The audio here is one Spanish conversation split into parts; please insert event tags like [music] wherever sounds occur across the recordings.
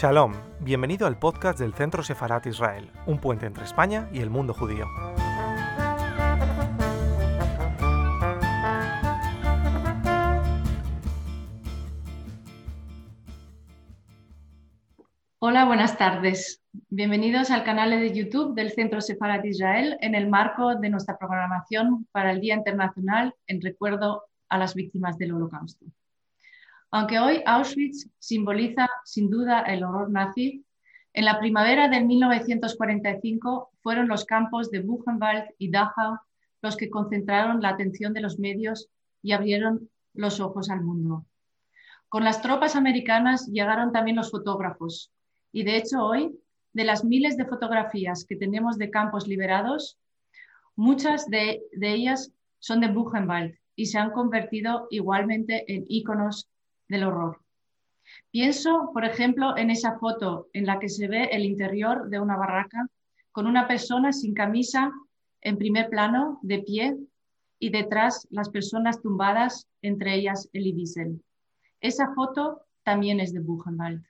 Shalom, bienvenido al podcast del Centro Sefarat Israel, un puente entre España y el mundo judío. Hola, buenas tardes. Bienvenidos al canal de YouTube del Centro Sefarat Israel en el marco de nuestra programación para el Día Internacional en recuerdo a las víctimas del Holocausto. Aunque hoy Auschwitz simboliza sin duda el horror nazi, en la primavera de 1945 fueron los campos de Buchenwald y Dachau los que concentraron la atención de los medios y abrieron los ojos al mundo. Con las tropas americanas llegaron también los fotógrafos y de hecho hoy, de las miles de fotografías que tenemos de campos liberados, muchas de, ellas son de Buchenwald y se han convertido igualmente en íconos del horror. Pienso, por ejemplo, en esa foto en la que se ve el interior de una barraca con una persona sin camisa en primer plano, de pie, y detrás las personas tumbadas, entre ellas Elie Wiesel. Esa foto también es de Buchenwald.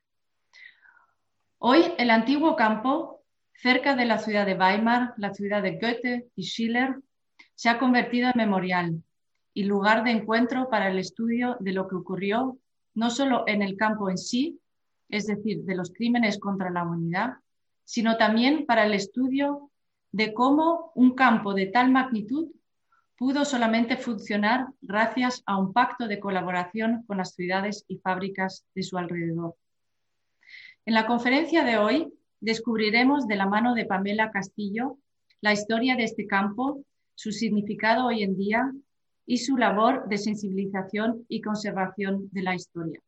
Hoy el antiguo campo, cerca de la ciudad de Weimar, la ciudad de Goethe y Schiller, se ha convertido en memorial y lugar de encuentro para el estudio de lo que ocurrió no solo en el campo en sí, es decir, de los crímenes contra la humanidad, sino también para el estudio de cómo un campo de tal magnitud pudo solamente funcionar gracias a un pacto de colaboración con las ciudades y fábricas de su alrededor. En la conferencia de hoy descubriremos de la mano de Pamela Castillo la historia de este campo, su significado hoy en día y su labor de sensibilización y conservación de la historia.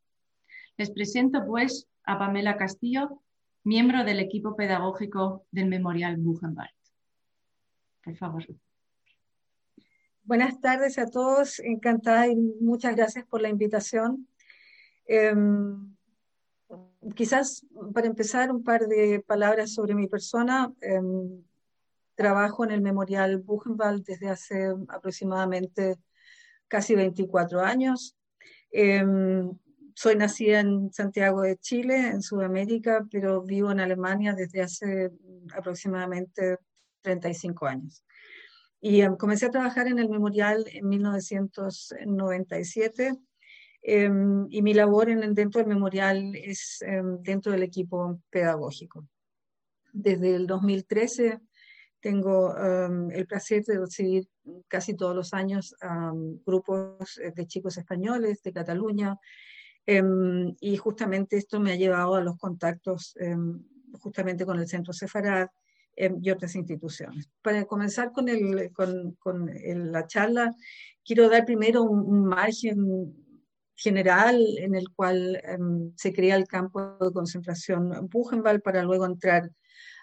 Les presento pues a Pamela Castillo, miembro del equipo pedagógico del Memorial Buchenwald. Por favor. Buenas tardes a todos, encantada y muchas gracias por la invitación. Em, quizás para empezar un par de palabras sobre mi persona. Em, trabajo en el Memorial Buchenwald desde hace aproximadamente casi 24 años. Em, soy nacida en Santiago de Chile, en Sudamérica, pero vivo en Alemania desde hace aproximadamente 35 años. Y em, comencé a trabajar en el memorial en 1997 em, y mi labor en, dentro del memorial es dentro del equipo pedagógico. Desde el 2013 tengo el placer de recibir casi todos los años grupos eh, de chicos españoles de Cataluña em, y justamente esto me ha llevado a los contactos em, justamente con el Centro Sefarad y otras instituciones. Para comenzar con, el, con, con la charla, quiero dar primero un, un margen general en el cual se crea el campo de concentración Buchenwald para luego entrar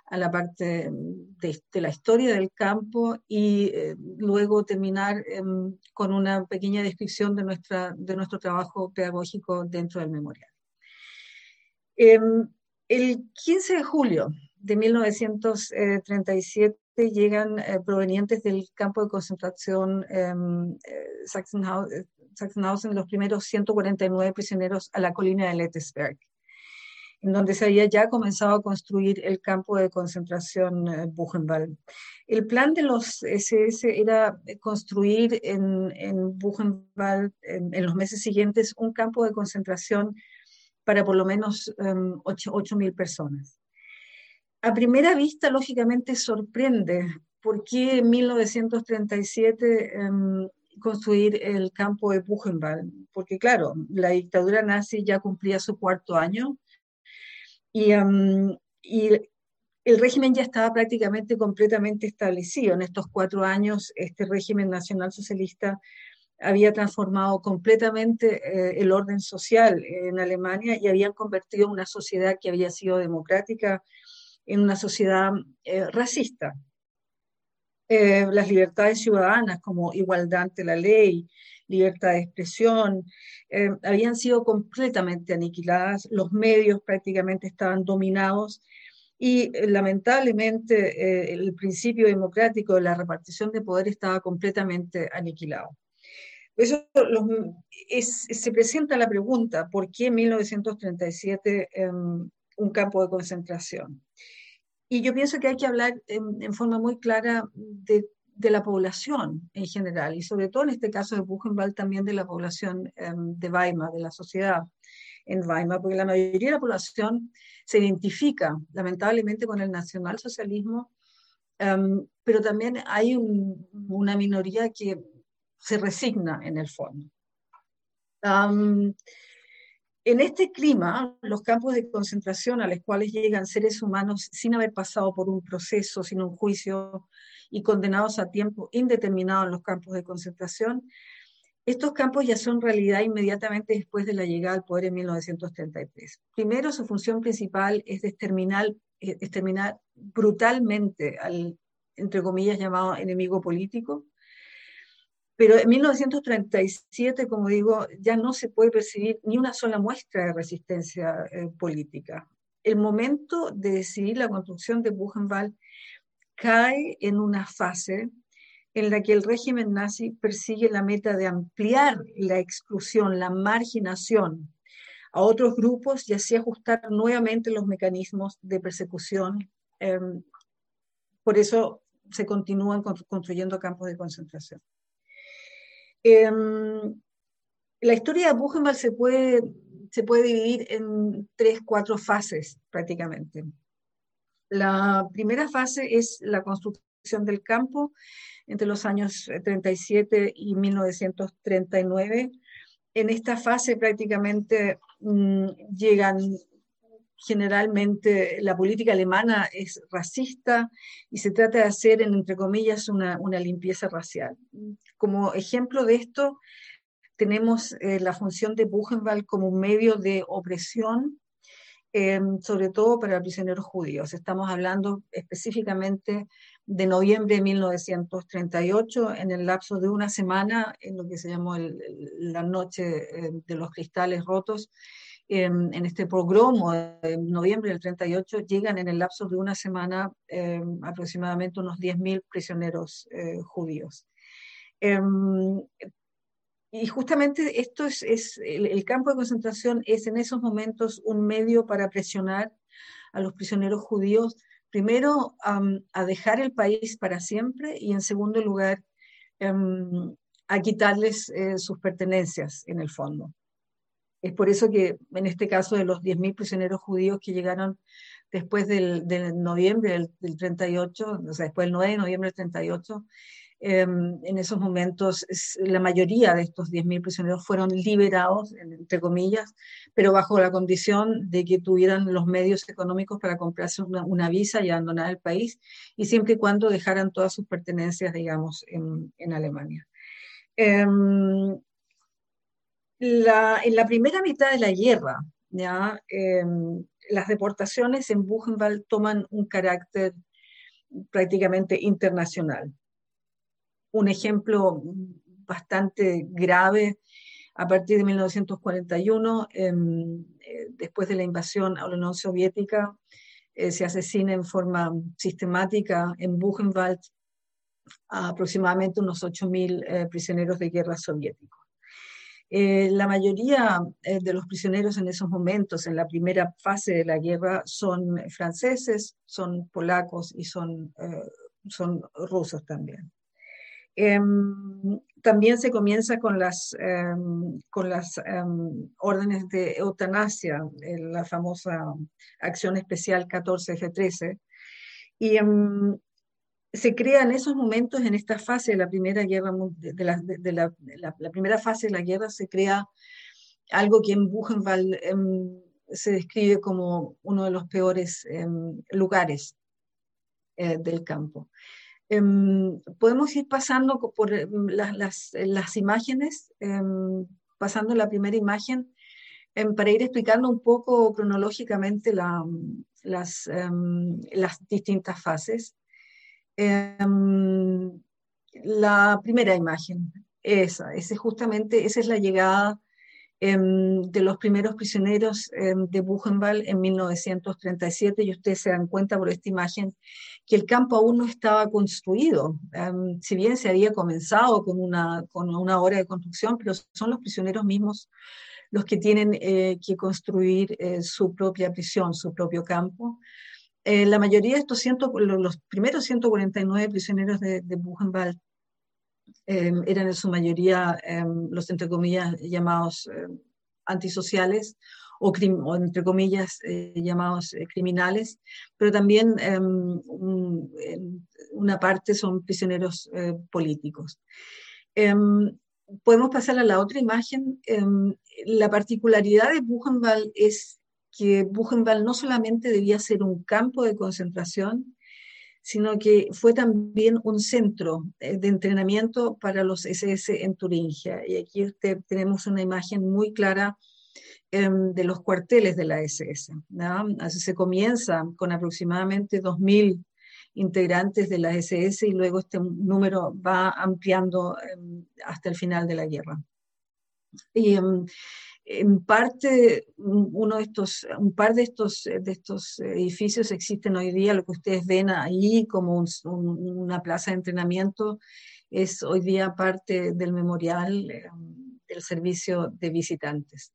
a la parte de, la historia del campo y eh, luego terminar em, con una pequeña descripción de, nuestra, de nuestro trabajo pedagógico dentro del memorial. Em, el 15 de julio de 1937 llegan eh, provenientes del campo de concentración em, eh, Sachsenhausen los primeros 149 prisioneros a la colina de Lettesberg en donde se había ya comenzado a construir el campo de concentración eh, Buchenwald. El plan de los SS era construir en, en Buchenwald en, los meses siguientes un campo de concentración para por lo menos um, em, 8.000 personas. A primera vista, lógicamente, sorprende por qué en 1937 em, construir el campo de Buchenwald, porque claro, la dictadura nazi ya cumplía su cuarto año y, el régimen ya estaba prácticamente completamente establecido. En estos cuatro años, este régimen nacional socialista había transformado completamente eh, el orden social en Alemania y habían convertido una sociedad que había sido democrática en una sociedad eh, racista. Eh, las libertades ciudadanas como igualdad ante la ley, libertad de expresión, eh, habían sido completamente aniquiladas, los medios prácticamente estaban dominados y eh, lamentablemente eh, el principio democrático de la repartición de poder estaba completamente aniquilado. Eso se presenta la pregunta, ¿por qué en 1937 em, un campo de concentración. Y yo pienso que hay que hablar en, forma muy clara de, la población en general, y sobre todo en este caso de Buchenwald también de la población em, de Weimar, de la sociedad en Weimar, porque la mayoría de la población se identifica lamentablemente con el nacionalsocialismo, em, pero también hay una minoría que se resigna en el fondo. En este clima, los campos de concentración a los cuales llegan seres humanos sin haber pasado por un proceso, sin un juicio y condenados a tiempo indeterminado en los campos de concentración, estos campos ya son realidad inmediatamente después de la llegada al poder en 1933. Primero, su función principal es exterminar, exterminar brutalmente al, entre comillas, llamado enemigo político, pero en 1937, como digo, ya no se puede percibir ni una sola muestra de resistencia eh, política. El momento de decidir la construcción de Buchenwald cae en una fase en la que el régimen nazi persigue la meta de ampliar la exclusión, la marginación a otros grupos y así ajustar nuevamente los mecanismos de persecución. Em, por eso se continúan construyendo campos de concentración. Em, la historia de Buchenwald se puede, se puede dividir en tres, cuatro fases prácticamente. La primera fase es la construcción del campo entre los años 37 y 1939. En esta fase prácticamente mm, llegan generalmente la política alemana es racista y se trata de hacer, entre comillas, una, limpieza racial. Como ejemplo de esto, tenemos eh, la función de Buchenwald como un medio de opresión, em, sobre todo para prisioneros judíos. Estamos hablando específicamente de noviembre de 1938, en el lapso de una semana, en lo que se llamó la noche eh, de los cristales rotos, en, este pogromo de noviembre del 38 llegan en el lapso de una semana eh, aproximadamente unos 10.000 prisioneros eh, judíos. Em, y justamente esto es, el, campo de concentración es en esos momentos un medio para presionar a los prisioneros judíos, primero a dejar el país para siempre y en segundo lugar em, a quitarles eh, sus pertenencias en el fondo. Es por eso que en este caso de los 10.000 prisioneros judíos que llegaron después del, noviembre del, 38, o sea, después del 9 de noviembre del 38, em, en esos momentos la mayoría de estos 10.000 prisioneros fueron liberados, entre comillas, pero bajo la condición de que tuvieran los medios económicos para comprarse una, visa y abandonar el país, y siempre y cuando dejaran todas sus pertenencias, digamos, en, en Alemania. Em, en la primera mitad de la guerra, ¿ya? Em, las deportaciones en Buchenwald toman un carácter prácticamente internacional. Un ejemplo bastante grave a partir de 1941, em, eh, después de la invasión a la Unión Soviética, eh, se asesina en forma sistemática en Buchenwald a aproximadamente unos 8.000 eh, prisioneros de guerra soviéticos. Eh, la mayoría eh, de los prisioneros en esos momentos, en la primera fase de la guerra, son franceses, son polacos y son, eh, son rusos también. Em, también se comienza con las, em, con las em, órdenes de eutanasia, la famosa acción especial 14F13. Y se crea en esos momentos, en esta fase de la primera guerra, de la, primera fase de la guerra, se crea algo que en Buchenwald em, se describe como uno de los peores em, lugares eh, del campo. Em, podemos ir pasando por las, las, imágenes, pasando la primera imagen, para ir explicando un poco cronológicamente la, las, las distintas fases. Em, la primera imagen, esa, ese justamente, esa es la llegada em, de los primeros prisioneros em, de Buchenwald en 1937 y ustedes se dan cuenta por esta imagen que el campo aún no estaba construido, si bien se había comenzado con una, con una obra de construcción, pero son los prisioneros mismos los que tienen eh, que construir eh, su propia prisión, su propio campo. Eh, la mayoría de estos, ciento, los primeros 149 prisioneros de, de Buchenwald eran en su mayoría los, entre comillas, llamados antisociales o, entre comillas llamados criminales, pero también una parte son prisioneros políticos. Em, podemos pasar a la otra imagen. Em, la particularidad de Buchenwald es que Buchenwald no solamente debía ser un campo de concentración, sino que fue también un centro eh, de entrenamiento para los SS en Turingia. Y aquí tenemos una imagen muy clara em, de los cuarteles de la SS. Así se comienza con aproximadamente 2.000 integrantes de la SS y luego este número va ampliando em, hasta el final de la guerra. Em, en parte, uno de estos, un par de estos, de estos edificios existen hoy día, lo que ustedes ven ahí como una plaza de entrenamiento, es hoy día parte del memorial em, del servicio de visitantes.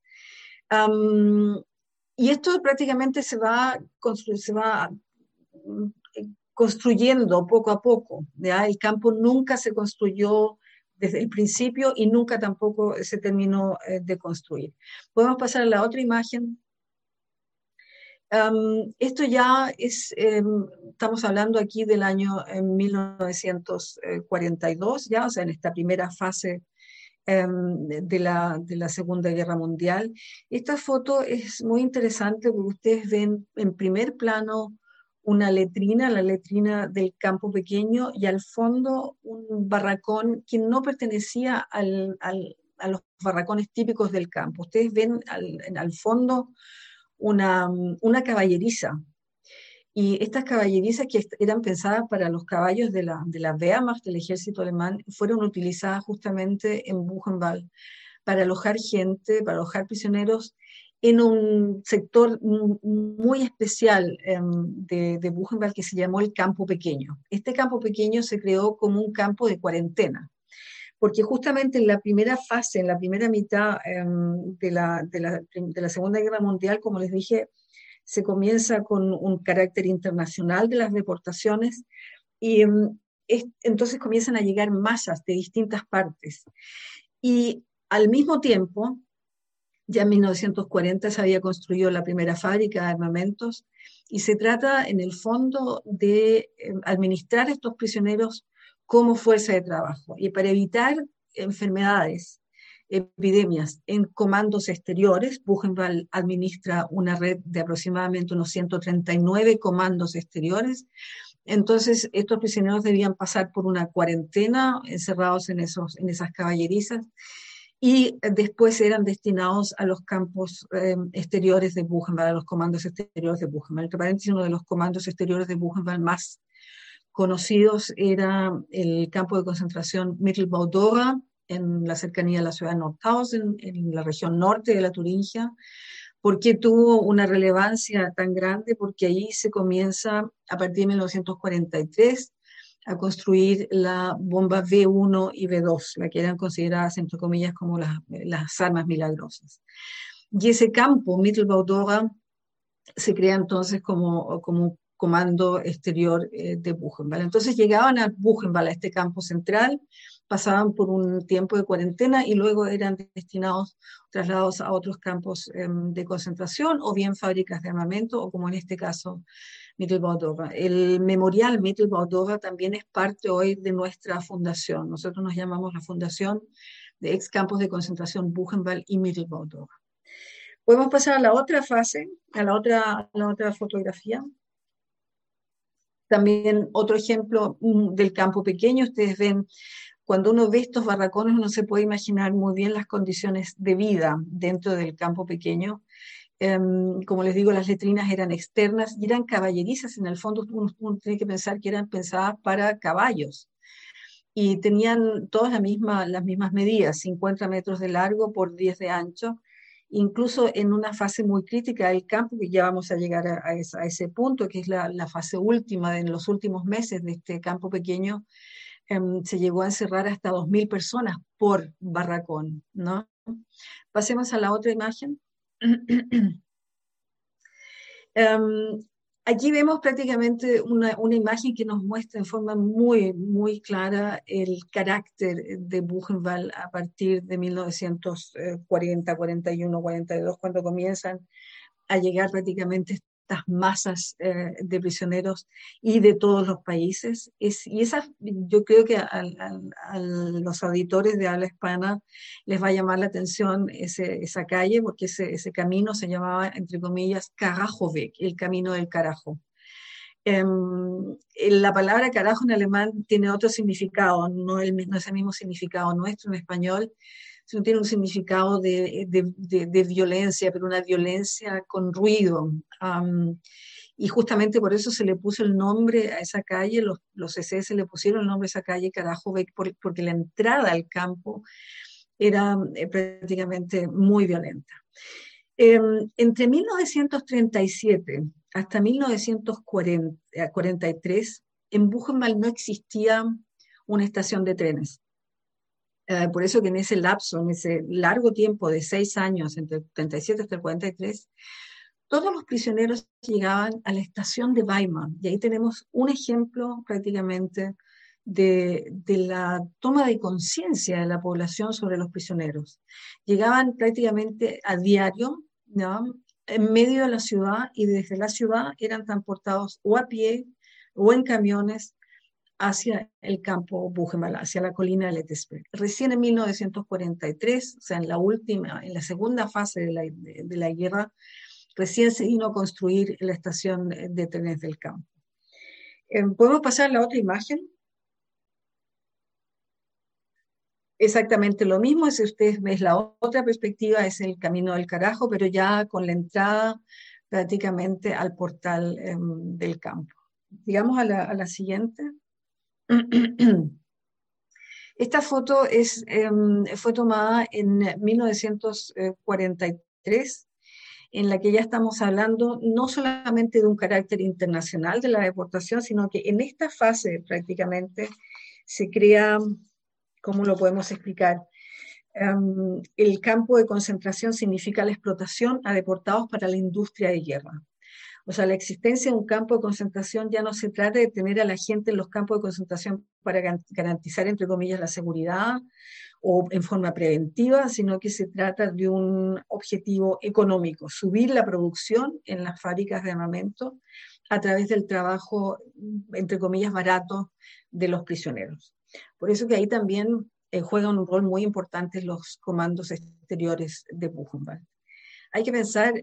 y esto prácticamente se va, se va construyendo poco a poco. ¿ya? El campo nunca se construyó desde el principio y nunca tampoco se terminó eh, de construir. Podemos pasar a la otra imagen. esto ya es, em, estamos hablando aquí del año 1942, ya, o sea, en esta primera fase em, de, la, de la Segunda Guerra Mundial. Esta foto es muy interesante porque ustedes ven en primer plano una letrina, la letrina del campo pequeño, y al fondo un barracón que no pertenecía a los barracones típicos del campo. Ustedes ven al, al fondo una, una, caballeriza. Y estas caballerizas que eran pensadas para los caballos de la, de la Wehrmacht, del ejército alemán, fueron utilizadas justamente en Buchenwald para alojar gente, para alojar prisioneros en un sector muy especial em, de, de, Buchenwald que se llamó el campo pequeño. Este campo pequeño se creó como un campo de cuarentena, porque justamente en la primera fase, en la primera mitad em, de, la, Segunda Guerra Mundial, como les dije, se comienza con un carácter internacional de las deportaciones y em, entonces comienzan a llegar masas de distintas partes. Y al mismo tiempo, ya en 1940 se había construido la primera fábrica de armamentos y se trata en el fondo de eh, administrar estos prisioneros como fuerza de trabajo y para evitar enfermedades, epidemias en comandos exteriores. Buchenwald administra una red de aproximadamente unos 139 comandos exteriores. Entonces, estos prisioneros debían pasar por una cuarentena encerrados en, esos, en esas caballerizas y después eran destinados a los campos eh, exteriores de Buchenwald, a los comandos exteriores de Buchenwald. Entre paréntesis, uno de los comandos exteriores de Buchenwald más conocidos era el campo de concentración Mittelbau-Dora, en la cercanía de la ciudad de Nordhausen, en la región norte de la Turingia. ¿Por qué tuvo una relevancia tan grande? Porque ahí se comienza, a partir de 1943, a construir la bomba V1 y V2, la que eran consideradas, entre comillas, como las, las armas milagrosas. Y ese campo, Mittelbau-Dora, se crea entonces como, como un comando exterior eh, de Buchenwald. Entonces llegaban a Buchenwald, a este campo central, pasaban por un tiempo de cuarentena y luego eran destinados, trasladados a otros campos em, de concentración o bien fábricas de armamento o como en este caso Mittelbau-Dora. El memorial Mittelbau-Dora también es parte hoy de nuestra fundación. Nosotros nos llamamos la Fundación de Ex Campos de Concentración Buchenwald y Mittelbau-Dora. Podemos pasar a la otra fase, a la otra, a la otra fotografía. También otro ejemplo mm, del campo pequeño, ustedes ven, cuando uno ve estos barracones, uno se puede imaginar muy bien las condiciones de vida dentro del campo pequeño. Em, como les digo, las letrinas eran externas y eran caballerizas. En el fondo, uno, tiene que pensar que eran pensadas para caballos. Y tenían todas la misma, las mismas medidas, 50 metros de largo por 10 de ancho. Incluso en una fase muy crítica del campo, que ya vamos a llegar a, ese punto, que es la, fase última, en los últimos meses de este campo pequeño, em, se llegó a encerrar hasta 2.000 personas por barracón, ¿no? Pasemos a la otra imagen. Um, [clears throat] Aquí vemos prácticamente una, una, imagen que nos muestra en forma muy, muy clara el carácter de Buchenwald a partir de 1940, 41, 42, cuando comienzan a llegar prácticamente masas eh, de prisioneros y de todos los países. Es, y esa, yo creo que a, los auditores de habla hispana les va a llamar la atención ese, esa calle, porque ese, ese, camino se llamaba, entre comillas, Karajovek, el camino del carajo. Em, la palabra carajo en alemán tiene otro significado, no, el, no es el mismo significado nuestro en español, sino tiene un significado de, de, de, violencia, pero una violencia con ruido. y justamente por eso se le puso el nombre a esa calle, los, los SS le pusieron el nombre a esa calle, carajo, porque la entrada al campo era eh, prácticamente muy violenta. Em, entre 1937 hasta 1943, en Buchenwald no existía una estación de trenes. Eh, por eso que en ese lapso, en ese largo tiempo de seis años, entre el 37 hasta el 43, todos los prisioneros llegaban a la estación de Weimar. Y ahí tenemos un ejemplo prácticamente de, de la toma de conciencia de la población sobre los prisioneros. Llegaban prácticamente a diario, en medio de la ciudad, y desde la ciudad eran transportados o a pie o en camiones hacia el campo Buchenwald, hacia la colina de Letesberg. Recién en 1943, o sea, en la última, en la segunda fase de la, de, la guerra, recién se vino a construir la estación de trenes del campo. Eh, ¿Podemos pasar a la otra imagen? Exactamente lo mismo, si ustedes ven la otra perspectiva, es el camino del carajo, pero ya con la entrada prácticamente al portal em, del campo. Digamos a la, a la siguiente. [clears throat] Esta foto es, em, fue tomada en 1943, en la que ya estamos hablando no solamente de un carácter internacional de la deportación, sino que en esta fase prácticamente se crea, ¿cómo lo podemos explicar? Em, el campo de concentración significa la explotación a deportados para la industria de guerra. O sea, la existencia de un campo de concentración ya no se trata de tener a la gente en los campos de concentración para garantizar, entre comillas, la seguridad o en forma preventiva, sino que se trata de un objetivo económico, subir la producción en las fábricas de armamento a través del trabajo, entre comillas, barato de los prisioneros. Por eso que ahí también eh, juegan un rol muy importante los comandos exteriores de Buchenwald. Hay que pensar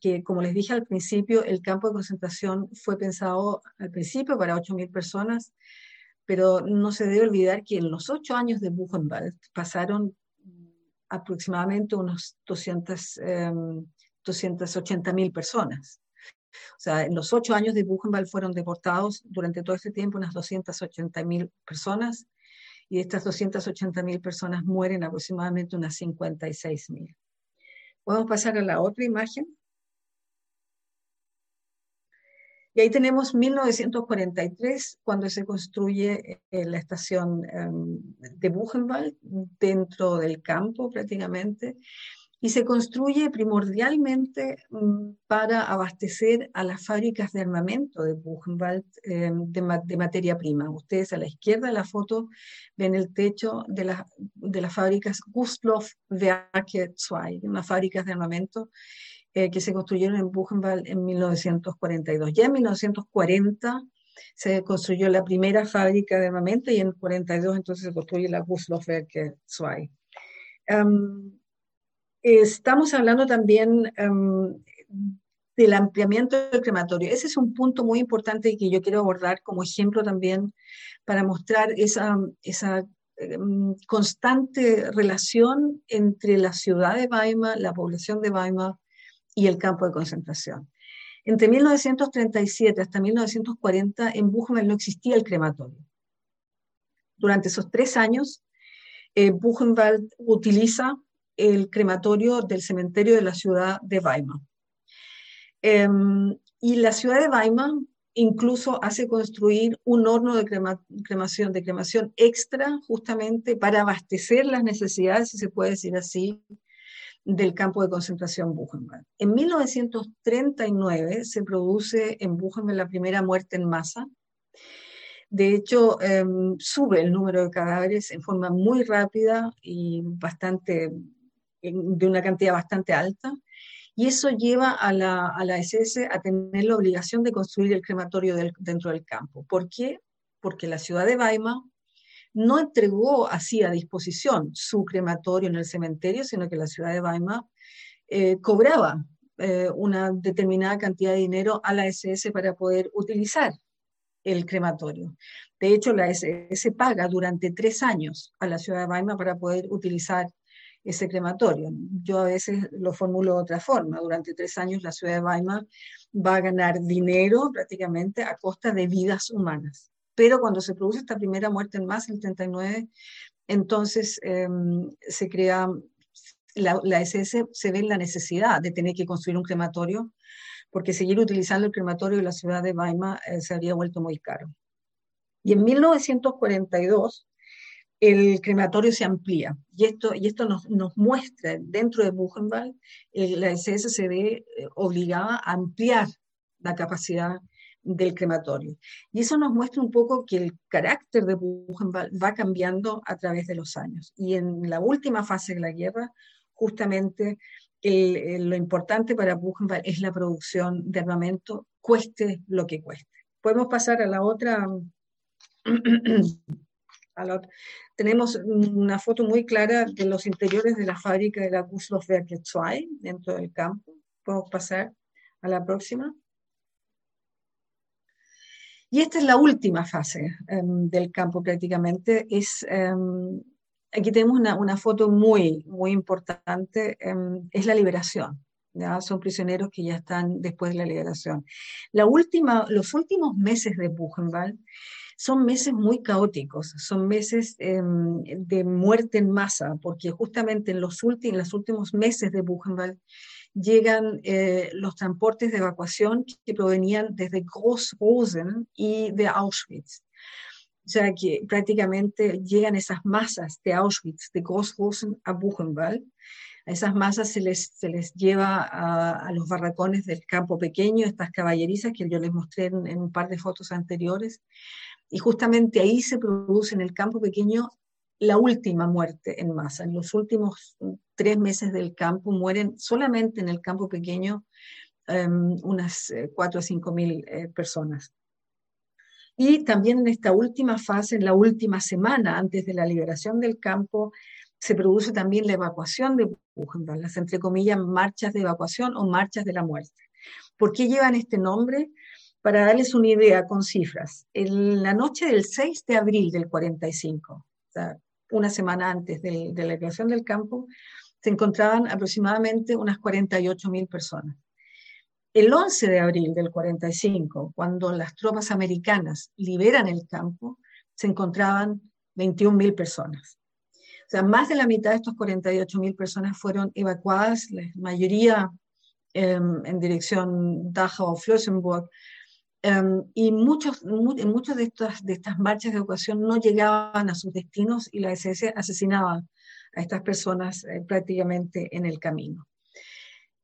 que, como les dije al principio, el campo de concentración fue pensado al principio para 8.000 personas, pero no se debe olvidar que en los ocho años de Buchenwald pasaron aproximadamente unos 200, 280.000 personas. O sea, en los ocho años de Buchenwald fueron deportados durante todo este tiempo unas 280.000 personas y de estas 280.000 personas mueren aproximadamente unas 56.000. Podemos pasar a la otra imagen. Y ahí tenemos 1943, cuando se construye eh, la estación em, de Buchenwald, dentro del campo prácticamente, y se construye primordialmente mm, para abastecer a las fábricas de armamento de Buchenwald em, de, materia prima. Ustedes a la izquierda de la foto ven el techo de, de las fábricas Gustloff Werke 2, unas fábricas de armamento eh, que se construyeron en Buchenwald en 1942. Ya en 1940 se construyó la primera fábrica de armamento y en 1942 entonces se construye la Gustloff Werke 2. Estamos hablando también em, del ampliamiento del crematorio. Ese es un punto muy importante que yo quiero abordar como ejemplo también para mostrar esa, esa em, constante relación entre la ciudad de Weimar, la población de Weimar y el campo de concentración. Entre 1937 hasta 1940 en Buchenwald no existía el crematorio. Durante esos tres años, eh, Buchenwald utiliza el crematorio del cementerio de la ciudad de Weimar. Em, y la ciudad de Weimar incluso hace construir un horno de cremación, de cremación extra justamente para abastecer las necesidades, si se puede decir así, del campo de concentración Buchenwald. En 1939 se produce en Buchenwald la primera muerte en masa. De hecho, em, sube el número de cadáveres en forma muy rápida y bastante, de una cantidad bastante alta. Y eso lleva a la, a la SS a tener la obligación de construir el crematorio dentro del campo. ¿Por qué? Porque la ciudad de Weimar no entregó así a disposición su crematorio en el cementerio, sino que la ciudad de Weimar eh, cobraba eh, una determinada cantidad de dinero a la SS para poder utilizar el crematorio. De hecho, la SS paga durante tres años a la ciudad de Weimar para poder utilizar ese crematorio. Yo a veces lo formulo de otra forma. Durante tres años la ciudad de Weimar va a ganar dinero prácticamente a costa de vidas humanas. Pero cuando se produce esta primera muerte en masa, el 39, entonces em, se crea, la, la, SS se ve la necesidad de tener que construir un crematorio, porque seguir utilizando el crematorio de la ciudad de Weimar eh, se habría vuelto muy caro. Y en 1942, el crematorio se amplía. Y esto, y esto nos, nos muestra, dentro de Buchenwald, la SS se ve eh, obligada a ampliar la capacidad del crematorio. Y eso nos muestra un poco que el carácter de Buchenwald va cambiando a través de los años. Y en la última fase de la guerra, justamente lo importante para Buchenwald es la producción de armamento, cueste lo que cueste. Podemos pasar a la otra. [clears throat] a la otra. Tenemos una foto muy clara de los interiores de la fábrica de la Gussloffwerke 2 dentro del campo. Podemos pasar a la próxima. Y esta es la última fase um, del campo prácticamente. Es, um, aquí tenemos una, una, foto muy, muy importante, um, es la liberación. ¿ya? Son prisioneros que ya están después de la liberación. La última, los últimos meses de Buchenwald son meses muy caóticos, son meses de muerte en masa, porque justamente en los, últimos, en los últimos meses de Buchenwald llegan eh, los transportes de evacuación que provenían desde Groß-Rosen y de Auschwitz. O sea que prácticamente llegan esas masas de Auschwitz, de Groß-Rosen a Buchenwald. A esas masas se les, se les lleva a, los barracones del campo pequeño, estas caballerizas que yo les mostré en un par de fotos anteriores. Y justamente ahí se produce en el campo pequeño la última muerte en masa. En los últimos tres meses del campo mueren solamente en el campo pequeño um, unas eh, cuatro o cinco mil eh, personas. Y también en esta última fase, en la última semana antes de la liberación del campo, se produce también la evacuación de Buchenwald, las entre comillas marchas de evacuación o marchas de la muerte. ¿Por qué llevan este nombre? Para darles una idea con cifras, en la noche del 6 de abril del 45, o sea, una semana antes de, la creación del campo, se encontraban aproximadamente unas 48.000 personas. El 11 de abril del 45, cuando las tropas americanas liberan el campo, se encontraban 21.000 personas. O sea, más de la mitad de estos 48.000 personas fueron evacuadas, la mayoría eh, en dirección Dachau o Flossenburg, Em, y muchos, en muchas de estas, de estas marchas de evacuación no llegaban a sus destinos y la SS asesinaba a estas personas eh, prácticamente en el camino.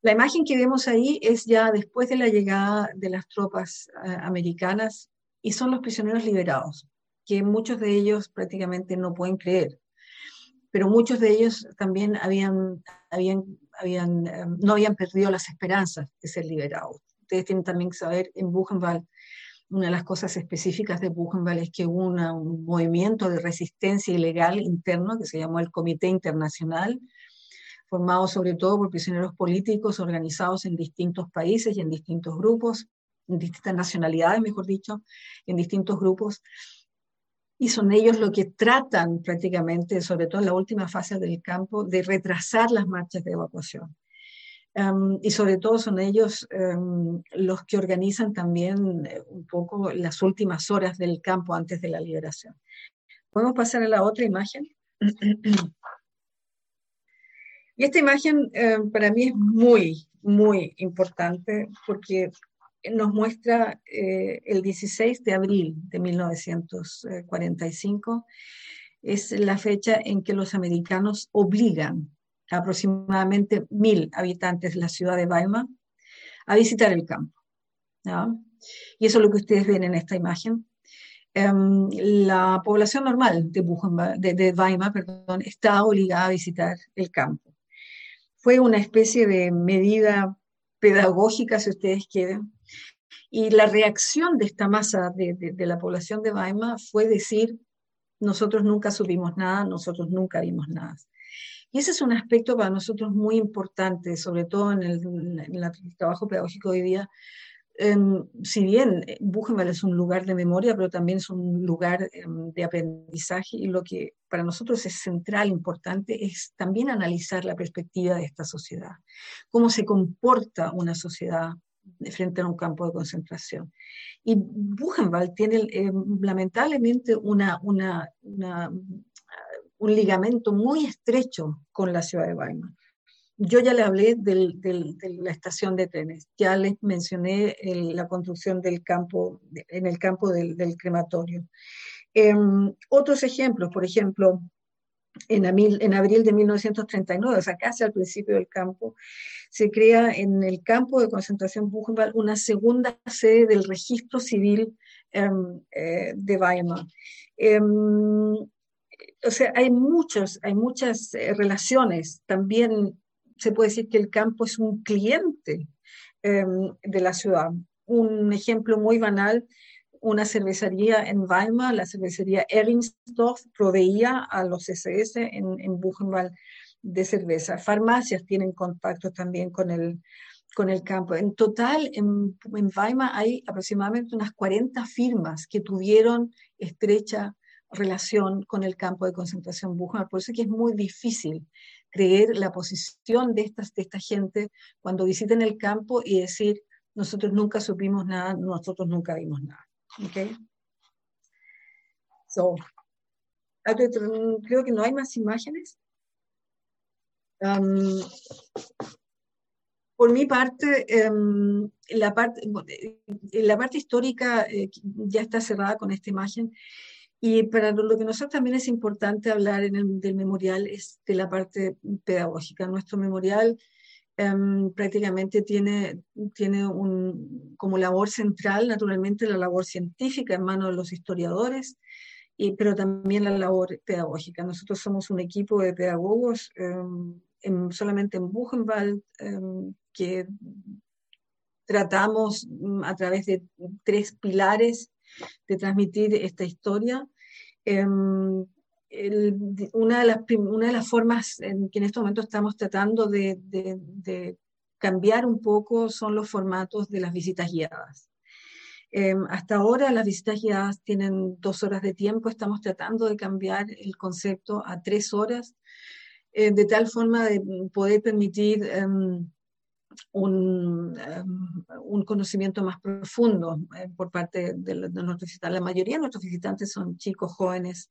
La imagen que vemos ahí es ya después de la llegada de las tropas eh, americanas y son los prisioneros liberados, que muchos de ellos prácticamente no pueden creer, pero muchos de ellos también habían, habían, habían, em, no habían perdido las esperanzas de ser liberados ustedes tienen también que saber, en Buchenwald, una de las cosas específicas de Buchenwald es que hubo un movimiento de resistencia ilegal interno que se llamó el Comité Internacional, formado sobre todo por prisioneros políticos organizados en distintos países y en distintos grupos, en distintas nacionalidades, mejor dicho, en distintos grupos. Y son ellos los que tratan prácticamente, sobre todo en la última fase del campo, de retrasar las marchas de evacuación. Y sobre todo son ellos em, los que organizan también eh, un poco las últimas horas del campo antes de la liberación. ¿Podemos pasar a la otra imagen? [clears throat] y esta imagen em, para mí es muy, muy importante porque nos muestra eh, el 16 de abril de 1945. Es la fecha en que los americanos obligan aproximadamente mil habitantes de la ciudad de Weimar a visitar el campo. Y eso es lo que ustedes ven en esta imagen. Em, la población normal de, de, Weimar está obligada a visitar el campo. Fue una especie de medida pedagógica, si ustedes quieren, y la reacción de esta masa de, de, la población de Weimar fue decir, nosotros nunca subimos nada, nosotros nunca vimos nada. Y ese es un aspecto para nosotros muy importante, sobre todo en el, en el trabajo pedagógico de hoy día, Em, si bien eh, Buchenwald es un lugar de memoria, pero también es un lugar em, de aprendizaje y lo que para nosotros es central, importante, es también analizar la perspectiva de esta sociedad, cómo se comporta una sociedad frente a un campo de concentración. Y Buchenwald tiene em, lamentablemente una, una, un ligamento muy estrecho con la ciudad de Weimar. Yo ya le hablé de la estación de trenes, ya les mencioné la construcción del campo, en el campo del, crematorio. Em, otros ejemplos, por ejemplo, en, en, abril de 1939, o sea, casi al principio del campo, se crea en el campo de concentración Buchenwald una segunda sede del registro civil em, eh, de Weimar. Em, o sea, hay, muchos, hay muchas eh, relaciones también se puede decir que el campo es un cliente em, de la ciudad. Un ejemplo muy banal, una cervecería en Weimar, la cervecería Eringsdorf, proveía a los SS en, en Buchenwald de cerveza. Farmacias tienen contacto también con el, con el campo. En total, en, Weimar hay aproximadamente unas 40 firmas que tuvieron estrecha relación con el campo de concentración Buchenwald. Por eso es que es muy difícil creer la posición de, estas, de esta gente cuando visiten el campo y decir, nosotros nunca supimos nada, nosotros nunca vimos nada. ¿Okay? So, creo que no hay más imágenes. Um, por mi parte, um, la parte, la parte histórica eh, ya está cerrada con esta imagen y para lo que nosotros también es importante hablar en el, del memorial es de la parte pedagógica. Nuestro memorial em, prácticamente tiene, tiene un, como labor central, naturalmente, la labor científica en manos de los historiadores, y, pero también la labor pedagógica. Nosotros somos un equipo de pedagogos em, solamente en Buchenwald em, que tratamos mm, a través de tres pilares de transmitir esta historia. Em, una, de las, una de las formas en que en este momento estamos tratando de, de, cambiar un poco son los formatos de las visitas guiadas. Em, hasta ahora las visitas guiadas tienen dos horas de tiempo, estamos tratando de cambiar el concepto a tres horas, eh, de tal forma de poder permitir em, un, em, un, conocimiento más profundo eh, por parte de, nuestros visitantes. La mayoría de nuestros visitantes son chicos jóvenes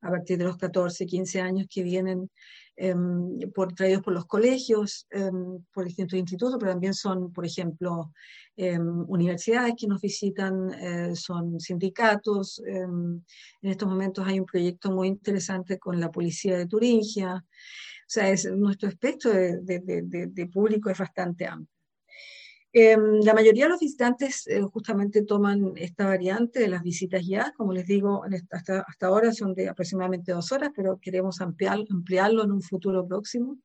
a partir de los 14, 15 años que vienen em, por, traídos por los colegios, em, por distintos institutos, pero también son, por ejemplo, universidades que nos visitan, eh, son sindicatos. en estos momentos hay un proyecto muy interesante con la policía de Turingia. O sea, es, nuestro espectro de, público es bastante amplio. Em, la mayoría de los visitantes eh, justamente toman esta variante de las visitas ya, como les digo, hasta, hasta ahora son de aproximadamente dos horas, pero queremos ampliar, ampliarlo en un futuro próximo.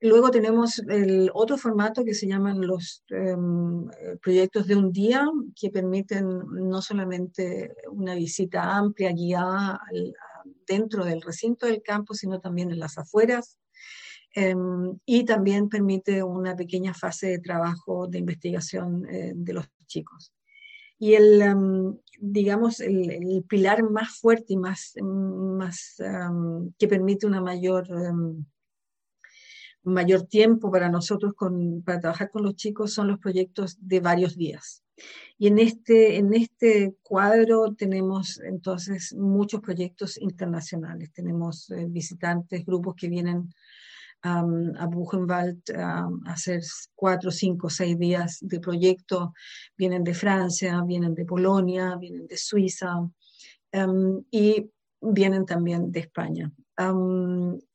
Luego tenemos el otro formato que se llaman los em, proyectos de un día, que permiten no solamente una visita amplia, guiada al, dentro del recinto del campo, sino también en las afueras. Em, y también permite una pequeña fase de trabajo de investigación eh, de los chicos. Y el, em, digamos, el, pilar más fuerte y más, más em, que permite una mayor mayor tiempo para nosotros con, para trabajar con los chicos son los proyectos de varios días. Y en este, en este cuadro tenemos entonces muchos proyectos internacionales. Tenemos eh, visitantes, grupos que vienen a Buchenwald a hacer cuatro, cinco, seis días de proyecto. Vienen de Francia, vienen de Polonia, vienen de Suiza y vienen también de España.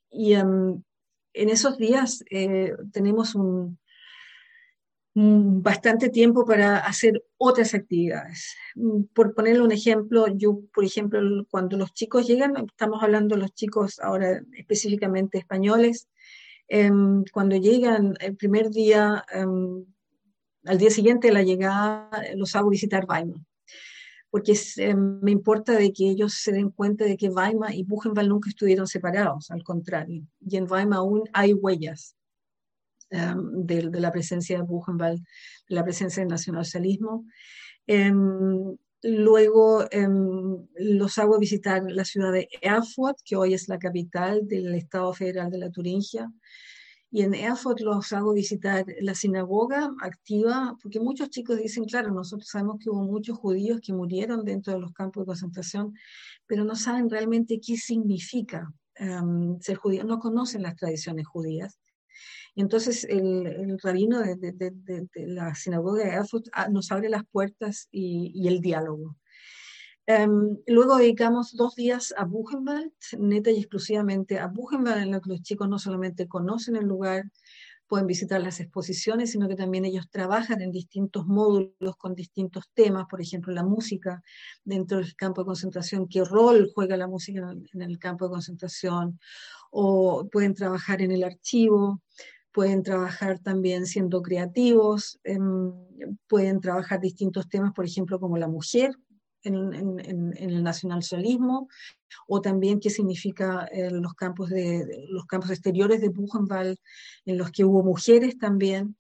y en esos días eh, tenemos un, bastante tiempo para hacer otras actividades. Mm, por ponerle un ejemplo, yo, por ejemplo, cuando los chicos llegan, estamos hablando de los chicos ahora específicamente españoles, em, cuando llegan el primer día, em, al día siguiente de la llegada, los hago visitar Weimar, porque em, me importa de que ellos se den cuenta de que Weimar y Buchenwald nunca estuvieron separados, al contrario, y en Weimar aún hay huellas Em, de, la presencia de Buchenwald, de la presencia del nacionalsocialismo. Em, luego em, los hago visitar la ciudad de Erfurt, que hoy es la capital del Estado Federal de la Turingia. Y en Erfurt los hago visitar la sinagoga activa, porque muchos chicos dicen, claro, nosotros sabemos que hubo muchos judíos que murieron dentro de los campos de concentración, pero no saben realmente qué significa ser judío, no conocen las tradiciones judías. Entonces el, rabino de, la sinagoga de Erfurt ah, nos abre las puertas y, el diálogo. Em, luego dedicamos dos días a Buchenwald, neta y exclusivamente a Buchenwald, en lo que los chicos no solamente conocen el lugar, pueden visitar las exposiciones, sino que también ellos trabajan en distintos módulos con distintos temas, por ejemplo, la música dentro del campo de concentración, qué rol juega la música en el campo de concentración, o pueden trabajar en el archivo, pueden trabajar también siendo creativos, em, pueden trabajar distintos temas, por ejemplo, como la mujer en, el nacionalsocialismo, o también qué significa eh, los, campos de, los campos exteriores de Buchenwald, en los que hubo mujeres también.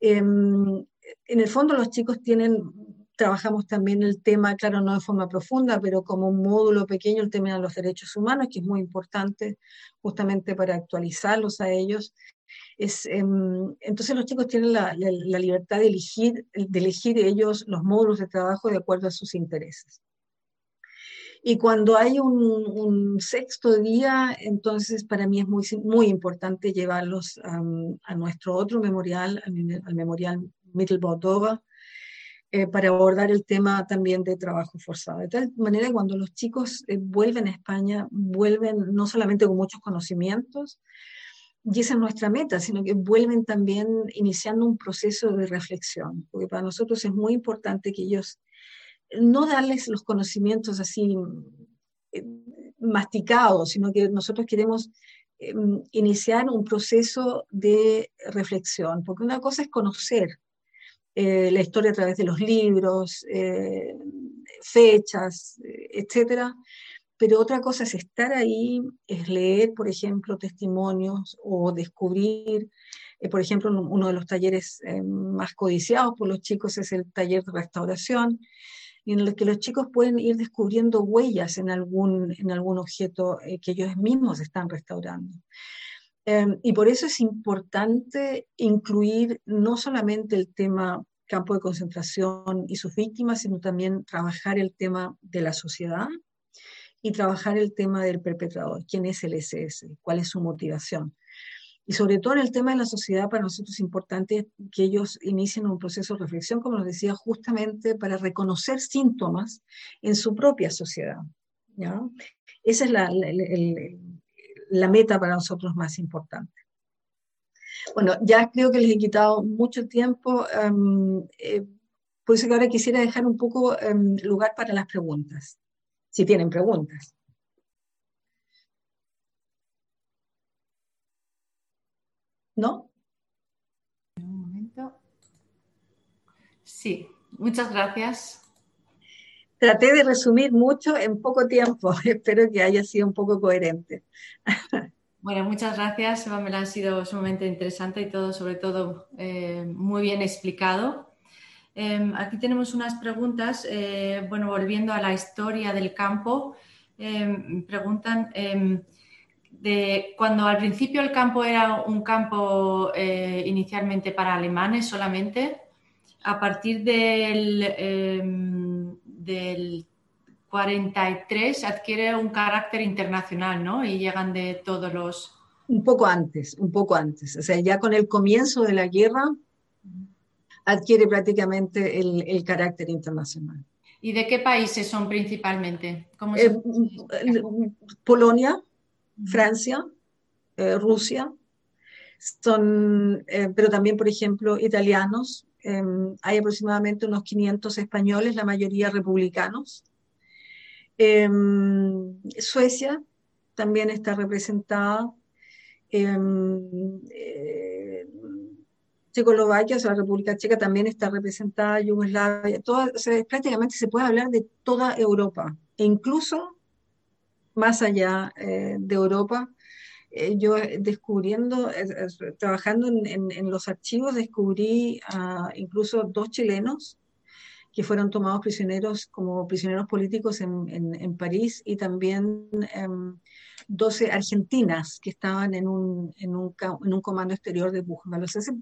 Em, en el fondo los chicos tienen trabajamos también el tema, claro, no de forma profunda, pero como un módulo pequeño, el tema de los derechos humanos, que es muy importante justamente para actualizarlos a ellos. Em, entonces los chicos tienen la, libertad de elegir, de elegir ellos los módulos de trabajo de acuerdo a sus intereses. Y cuando hay un, sexto día, entonces para mí es muy, importante llevarlos a nuestro otro memorial, al, memorial Mittelbau eh, para abordar el tema también de trabajo forzado. De tal manera que cuando los chicos eh, vuelven a España, vuelven no solamente con muchos conocimientos, y esa es nuestra meta, sino que vuelven también iniciando un proceso de reflexión, porque para nosotros es muy importante que ellos no darles los conocimientos así eh, masticados, sino que nosotros queremos em, iniciar un proceso de reflexión, porque una cosa es conocer eh, la historia a través de los libros, eh, fechas, etcétera, pero otra cosa es estar ahí, es leer, por ejemplo, testimonios o descubrir, eh, por ejemplo, uno de los talleres eh, más codiciados por los chicos es el taller de restauración, en el que los chicos pueden ir descubriendo huellas en algún, en algún objeto eh, que ellos mismos están restaurando. Em, y por eso es importante incluir no solamente el tema campo de concentración y sus víctimas, sino también trabajar el tema de la sociedad, y trabajar el tema del perpetrador, quién es el SS, cuál es su motivación. Y sobre todo en el tema de la sociedad, para nosotros es importante que ellos inicien un proceso de reflexión, como nos decía, justamente para reconocer síntomas en su propia sociedad. ¿ya? Esa es la, la, meta para nosotros más importante. Bueno, ya creo que les he quitado mucho tiempo, um, eh, por eso que ahora quisiera dejar un poco em, lugar para las preguntas si tienen preguntas. ¿No? Un momento. Sí, muchas gracias. Traté de resumir mucho en poco tiempo. [laughs] Espero que haya sido un poco coherente. Bueno, muchas gracias, me ha sido sumamente interesante y todo, sobre todo, eh, muy bien explicado. Em, aquí tenemos unas preguntas, eh, bueno, volviendo a la historia del campo, em, preguntan em, de cuando al principio el campo era un campo eh, inicialmente para alemanes solamente, a partir del, del 43 adquiere un carácter internacional, ¿no? Y llegan de todos los, Un poco antes, un poco antes. O sea, ya con el comienzo de la guerra adquiere prácticamente el, carácter internacional. ¿Y de qué países son principalmente? Eh, Polonia, Francia, eh, Rusia, son, eh, pero también, por ejemplo, italianos. Em, hay aproximadamente unos 500 españoles, la mayoría republicanos. Em, Suecia también está representada. Em, eh, Checoslovaquia, o sea, la República Checa también está representada, Yugoslavia, prácticamente se puede hablar de toda Europa, e incluso más allá eh, de Europa. Eh, yo descubriendo, trabajando en, los archivos, descubrí incluso dos chilenos que fueron tomados prisioneros como prisioneros políticos en, París y también 12 em, argentinas que estaban en un, en un, en un comando exterior de Buchenwald. O sea,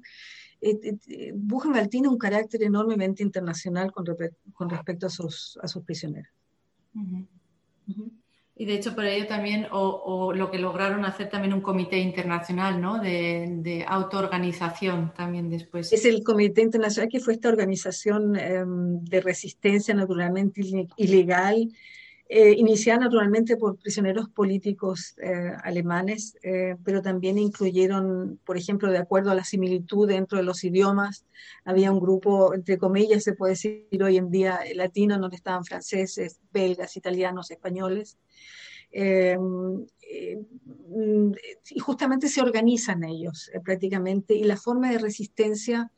eh, eh, Buchenwald tiene un carácter enormemente internacional con, con respecto a sus, a sus prisioneros. Y de hecho por ello también, o, lo que lograron hacer también un comité internacional, ¿no? De, de autoorganización también después. Es el comité internacional que fue esta organización em, de resistencia naturalmente ilegal, eh, iniciada naturalmente por prisioneros políticos eh, alemanes, eh, pero también incluyeron, por ejemplo, de acuerdo a la similitud dentro de los idiomas, había un grupo, entre comillas, se puede decir hoy en día, latino, donde estaban franceses, belgas, italianos, españoles. Em, eh, y justamente se organizan ellos eh, prácticamente y la forma de resistencia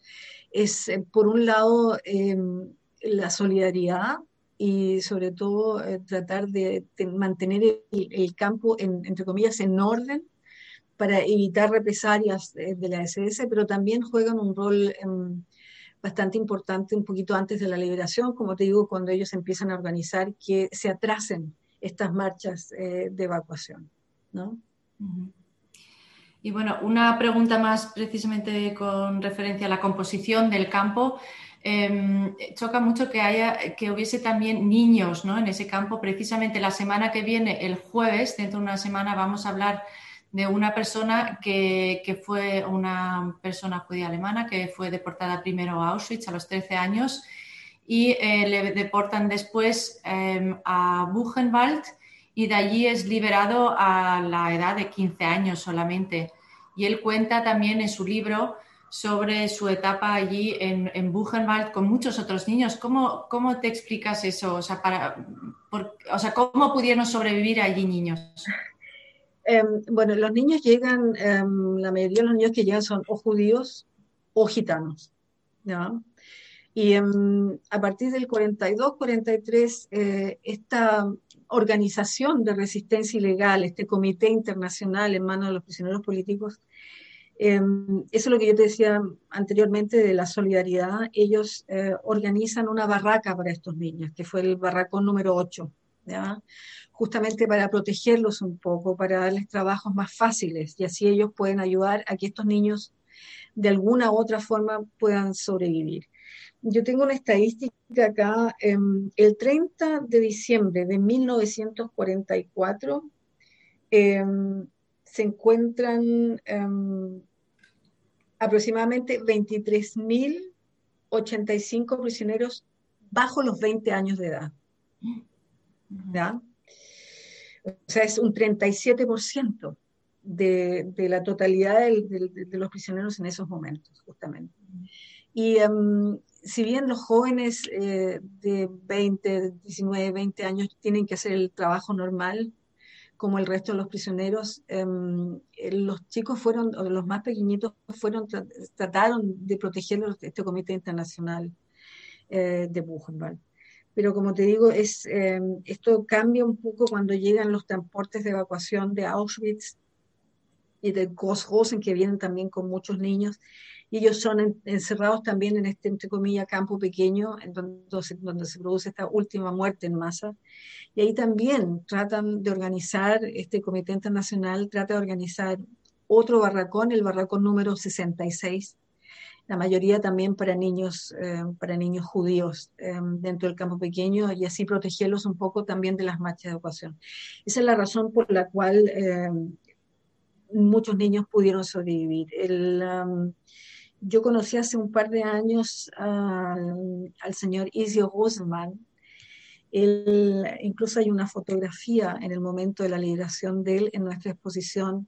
es, eh, por un lado, em, la solidaridad y sobre todo tratar de, mantener el, campo, entre comillas, en orden para evitar represalias de la SS, pero también juegan un rol em, bastante importante un poquito antes de la liberación, como te digo, cuando ellos empiezan a organizar que se atrasen estas marchas eh, de evacuación. ¿no? Y bueno, una pregunta más precisamente con referencia a la composición del campo. Em, choca mucho que haya que hubiese también niños ¿no? en ese campo. Precisamente la semana que viene, el jueves, dentro de una semana, vamos a hablar de una persona que, fue una persona judía alemana que fue deportada primero a Auschwitz a los 13 años y eh, le deportan después em, a Buchenwald y de allí es liberado a la edad de 15 años solamente. Y él cuenta también en su libro sobre su etapa allí en, Buchenwald con muchos otros niños. ¿Cómo, cómo te explicas eso? O sea, para, o sea, ¿cómo pudieron sobrevivir allí niños? [laughs] Em, bueno, los niños llegan, em, la mayoría de los niños que llegan son o judíos o gitanos. ¿no? Y a partir del 42-43, eh, esta organización de resistencia ilegal, este comité internacional en manos de los prisioneros políticos, em, eso es lo que yo te decía anteriormente de la solidaridad. Ellos eh, organizan una barraca para estos niños, que fue el barracón número 8, justamente para protegerlos un poco, para darles trabajos más fáciles y así ellos pueden ayudar a que estos niños de alguna u otra forma puedan sobrevivir yo tengo una estadística acá, em, el 30 de diciembre de 1944 em, se encuentran aproximadamente 23.085 prisioneros bajo los 20 años de edad. ¿Ya? O sea, es un 37% de, de la totalidad de, los prisioneros en esos momentos, justamente. Y si bien los jóvenes eh, de 20, 19, 20 años tienen que hacer el trabajo normal, como el resto de los prisioneros, em, eh, los chicos fueron, o los más pequeñitos, fueron, trataron de protegerlos este Comité Internacional eh, de Buchenwald. Pero como te digo, es, em, esto cambia un poco cuando llegan los transportes de evacuación de Auschwitz y de Grossrosen, que vienen también con muchos niños y ellos son encerrados también en este, entre comillas, campo pequeño, en donde, donde se produce esta última muerte en masa. Y ahí también tratan de organizar, este comité internacional trata de organizar otro barracón, el barracón número 66, la mayoría también para niños, eh, para niños judíos eh, dentro del campo pequeño y así protegerlos un poco también de las marchas de evacuación. Esa es la razón por la cual eh, muchos niños pudieron sobrevivir. El, yo conocí hace un par de años al, señor Isio Rosenman. Él, incluso hay una fotografía en el momento de la liberación de él en nuestra exposición.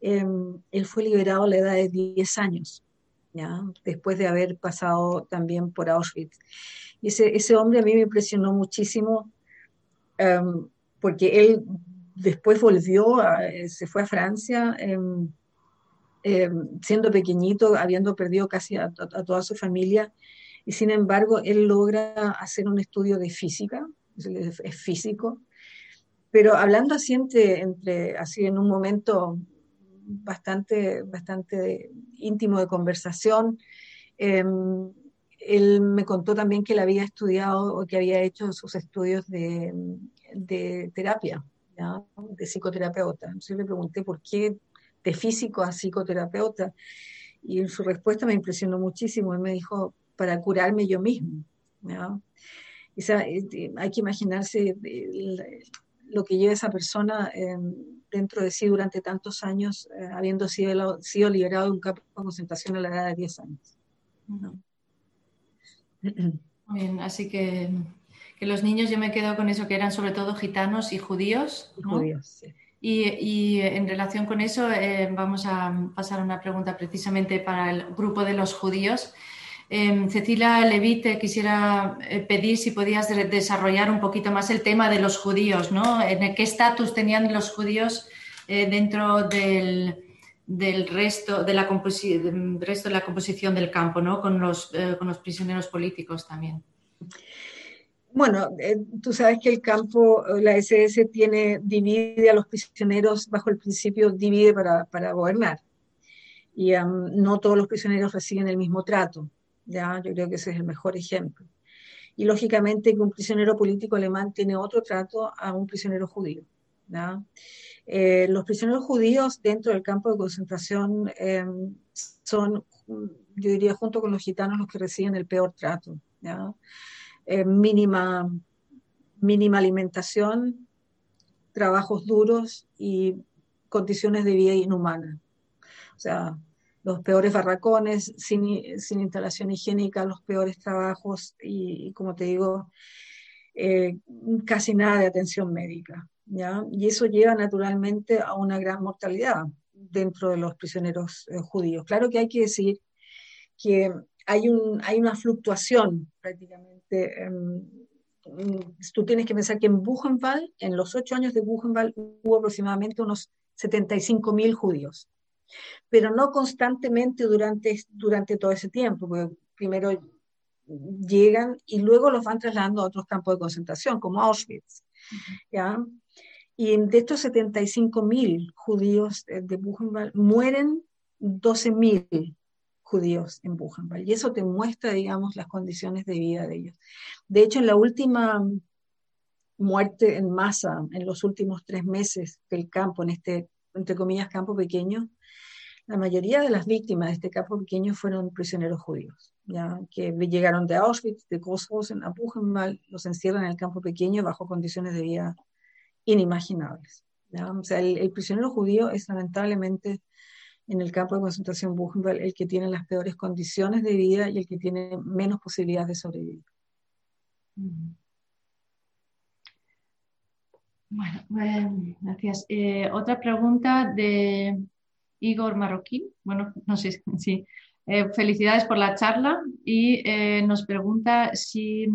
Em, él fue liberado a la edad de 10 años, ¿ya? después de haber pasado también por Auschwitz. Y ese, ese hombre a mí me impresionó muchísimo em, porque él después volvió, se fue a Francia. Em, eh, siendo pequeñito, habiendo perdido casi a, toda su familia, y sin embargo él logra hacer un estudio de física, es, físico, pero hablando así entre, así en un momento bastante, bastante íntimo de conversación, em, él me contó también que él había estudiado o que había hecho sus estudios de, terapia, de psicoterapeuta. Entonces le pregunté por qué de físico a psicoterapeuta. Y en su respuesta me impresionó muchísimo. Él me dijo, para curarme yo mismo. Eh, hay que imaginarse lo que lleva esa persona em, dentro de sí durante tantos años, eh, habiendo sido, sido, liberado de un campo de concentración a la edad de 10 años. [clears throat] bien, así que, que, los niños, yo me quedo con eso, que eran sobre todo gitanos y judíos. Judíos, sí. Y, en relación con eso, eh, vamos a pasar a una pregunta precisamente para el grupo de los judíos. Eh, Cecilia Levite quisiera eh, pedir si podías desarrollar un poquito más el tema de los judíos, ¿no? ¿En qué estatus tenían los judíos dentro del, resto, de la resto de la composición del campo, ¿no? Con los, con los prisioneros políticos también. Bueno, eh, tú sabes que el campo, eh, la SS tiene, divide a los prisioneros bajo el principio divide para, gobernar. Y no todos los prisioneros reciben el mismo trato. ¿ya? Yo creo que ese es el mejor ejemplo. Y lógicamente que un prisionero político alemán tiene otro trato a un prisionero judío. Eh, los prisioneros judíos dentro del campo de concentración em, son, yo diría, junto con los gitanos, los que reciben el peor trato. ¿ya? Eh, mínima, mínima alimentación, trabajos duros y condiciones de vida inhumanas. O sea, los peores barracones, sin, instalación higiénica, los peores trabajos y, como te digo, eh, casi nada de atención médica. ¿ya? Y eso lleva naturalmente a una gran mortalidad dentro de los prisioneros eh, judíos. Claro que hay que decir que hay, un, hay una fluctuación prácticamente em, tú tienes que pensar que en Buchenwald, en los ocho años de Buchenwald, hubo aproximadamente unos 75 mil judíos, pero no constantemente durante, durante todo ese tiempo, porque primero llegan y luego los van trasladando a otros campos de concentración, como Auschwitz. ¿ya? Y de estos 75 mil judíos de Buchenwald, mueren 12 mil judíos en Buchenwald. Y eso te muestra, digamos, las condiciones de vida de ellos. De hecho, en la última muerte en masa, en los últimos tres meses del campo, en este, entre comillas, campo pequeño, la mayoría de las víctimas de este campo pequeño fueron prisioneros judíos, ya que llegaron de Auschwitz, de Grossrosen a Buchenwald, los encierran en el campo pequeño bajo condiciones de vida inimaginables. O sea, el prisionero judío es lamentablemente en el campo de concentración Buchenwald el que tiene las peores condiciones de vida y el que tiene menos posibilidades de sobrevivir. Bueno, gracias. Eh, otra pregunta de Igor Marroquín. Bueno, [laughs] no sé si. Eh, felicidades por la charla y eh, nos pregunta si,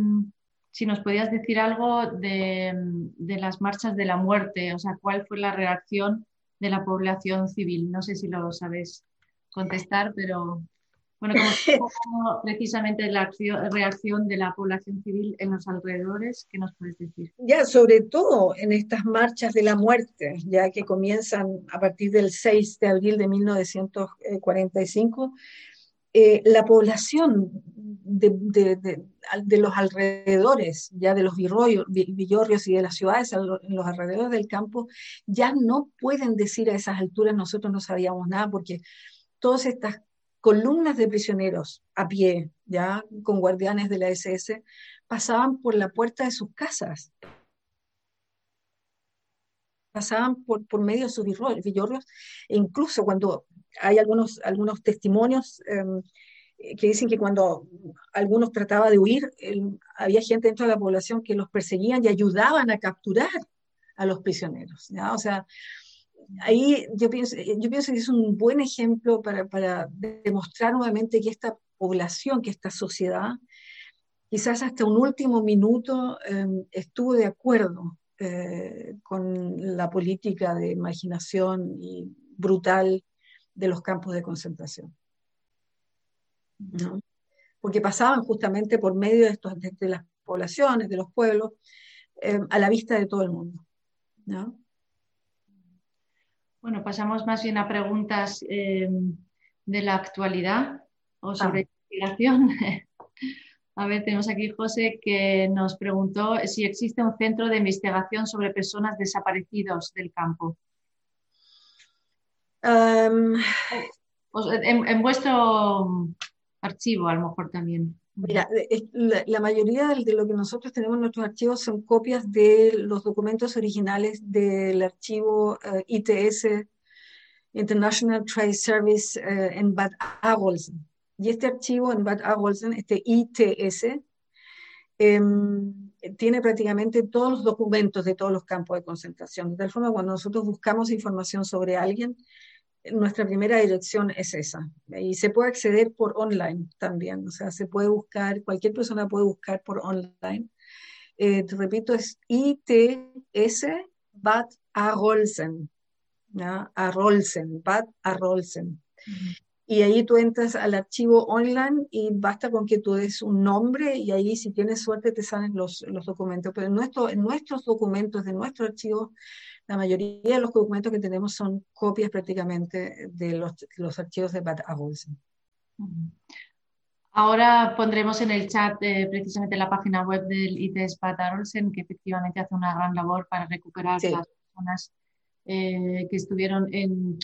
si, nos podías decir algo de, de, las marchas de la muerte, o sea, cuál fue la reacción de la población civil. No sé si lo sabes contestar, pero bueno, [laughs] precisamente la reacción de la población civil en los alrededores, ¿qué nos puedes decir? Ya, sobre todo en estas marchas de la muerte, ya que comienzan a partir del 6 de abril de 1945, eh, la población de, los alrededores, ya de los villorrios y de las ciudades en los alrededores del campo, ya no pueden decir a esas alturas nosotros no sabíamos nada, porque todas estas columnas de prisioneros a pie, ya con guardianes de la SS, pasaban por la puerta de sus casas pasaban por, por medio de sus villorrios, e incluso cuando hay algunos, algunos testimonios em, que dicen que cuando algunos trataban de huir, había gente dentro de la población que los perseguían y ayudaban a capturar a los prisioneros. ¿ya? O sea, ahí yo pienso, yo pienso que es un buen ejemplo para, para demostrar nuevamente que esta población, que esta sociedad, quizás hasta un último minuto em, estuvo de acuerdo eh, con la política de imaginación y brutal de los campos de concentración. ¿no? Porque pasaban justamente por medio de, estos, de, las poblaciones, de los pueblos, em, a la vista de todo el mundo. ¿no? Bueno, pasamos más bien a preguntas em, de la actualidad o sobre ah. investigación. [laughs] A ver, tenemos aquí José que nos preguntó si existe un centro de investigación sobre personas desaparecidos del campo. Em, en, vuestro archivo, a lo mejor también. Mira, la, mayoría de, lo que nosotros tenemos en nuestros archivos son copias de los documentos originales del archivo eh, ITS, International Trade Service, eh, en Bad Arolsen. Y este archivo en Bad Arolsen, este ITS, em, tiene prácticamente todos los documentos de todos los campos de concentración. De tal forma, cuando nosotros buscamos información sobre alguien, nuestra primera dirección es esa. Y se puede acceder por online también. O sea, se puede buscar, cualquier persona puede buscar por online. Eh, te repito, es ITS Bad Arolsen. Arolsen, Bad Arolsen. Y ahí tú entras al archivo online y basta con que tú des un nombre y ahí si tienes suerte te salen los, los documentos. Pero en, nuestro, en nuestros documentos de nuestro archivo, la mayoría de los documentos que tenemos son copias prácticamente de los, los archivos de Bad Arolsen. Ahora pondremos en el chat eh, precisamente la página web del ITES Bad Arolsen, que efectivamente hace una gran labor para recuperar las personas eh, que estuvieron en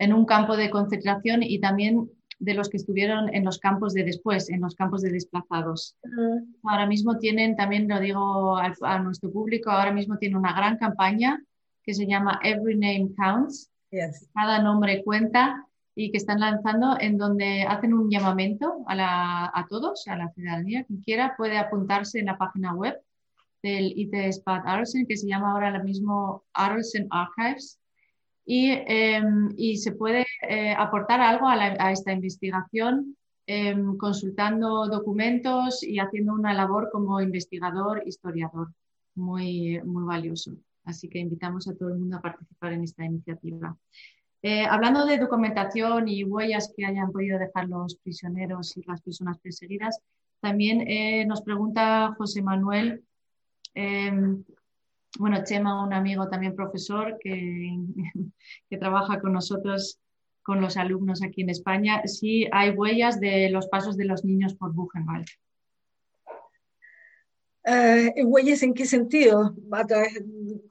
en un campo de concentración y también de los que estuvieron en los campos de después, en los campos de desplazados. Ahora mismo tienen, también lo digo a, nuestro público, ahora mismo tienen una gran campaña que se llama Every Name Counts. Cada nombre cuenta y que están lanzando en donde hacen un llamamiento a, a todos, a la ciudadanía. Quien quiera puede apuntarse en la página web del Bad Arolsen, que se llama ahora mismo Arolsen Archives Em, y, se puede eh, aportar algo a, esta investigación em, consultando documentos y haciendo una labor como investigador, historiador, muy, muy valioso. Así que invitamos a todo el mundo a participar en esta iniciativa. Eh, hablando de documentación y huellas que hayan podido dejar los prisioneros y las personas perseguidas, también eh, nos pregunta José Manuel em, bueno, Chema, un amigo también profesor que, [laughs] que trabaja con nosotros, con los alumnos aquí en España, si hay huellas de los pasos de los niños por Buchenwald. Eh, ¿Huellas en qué sentido?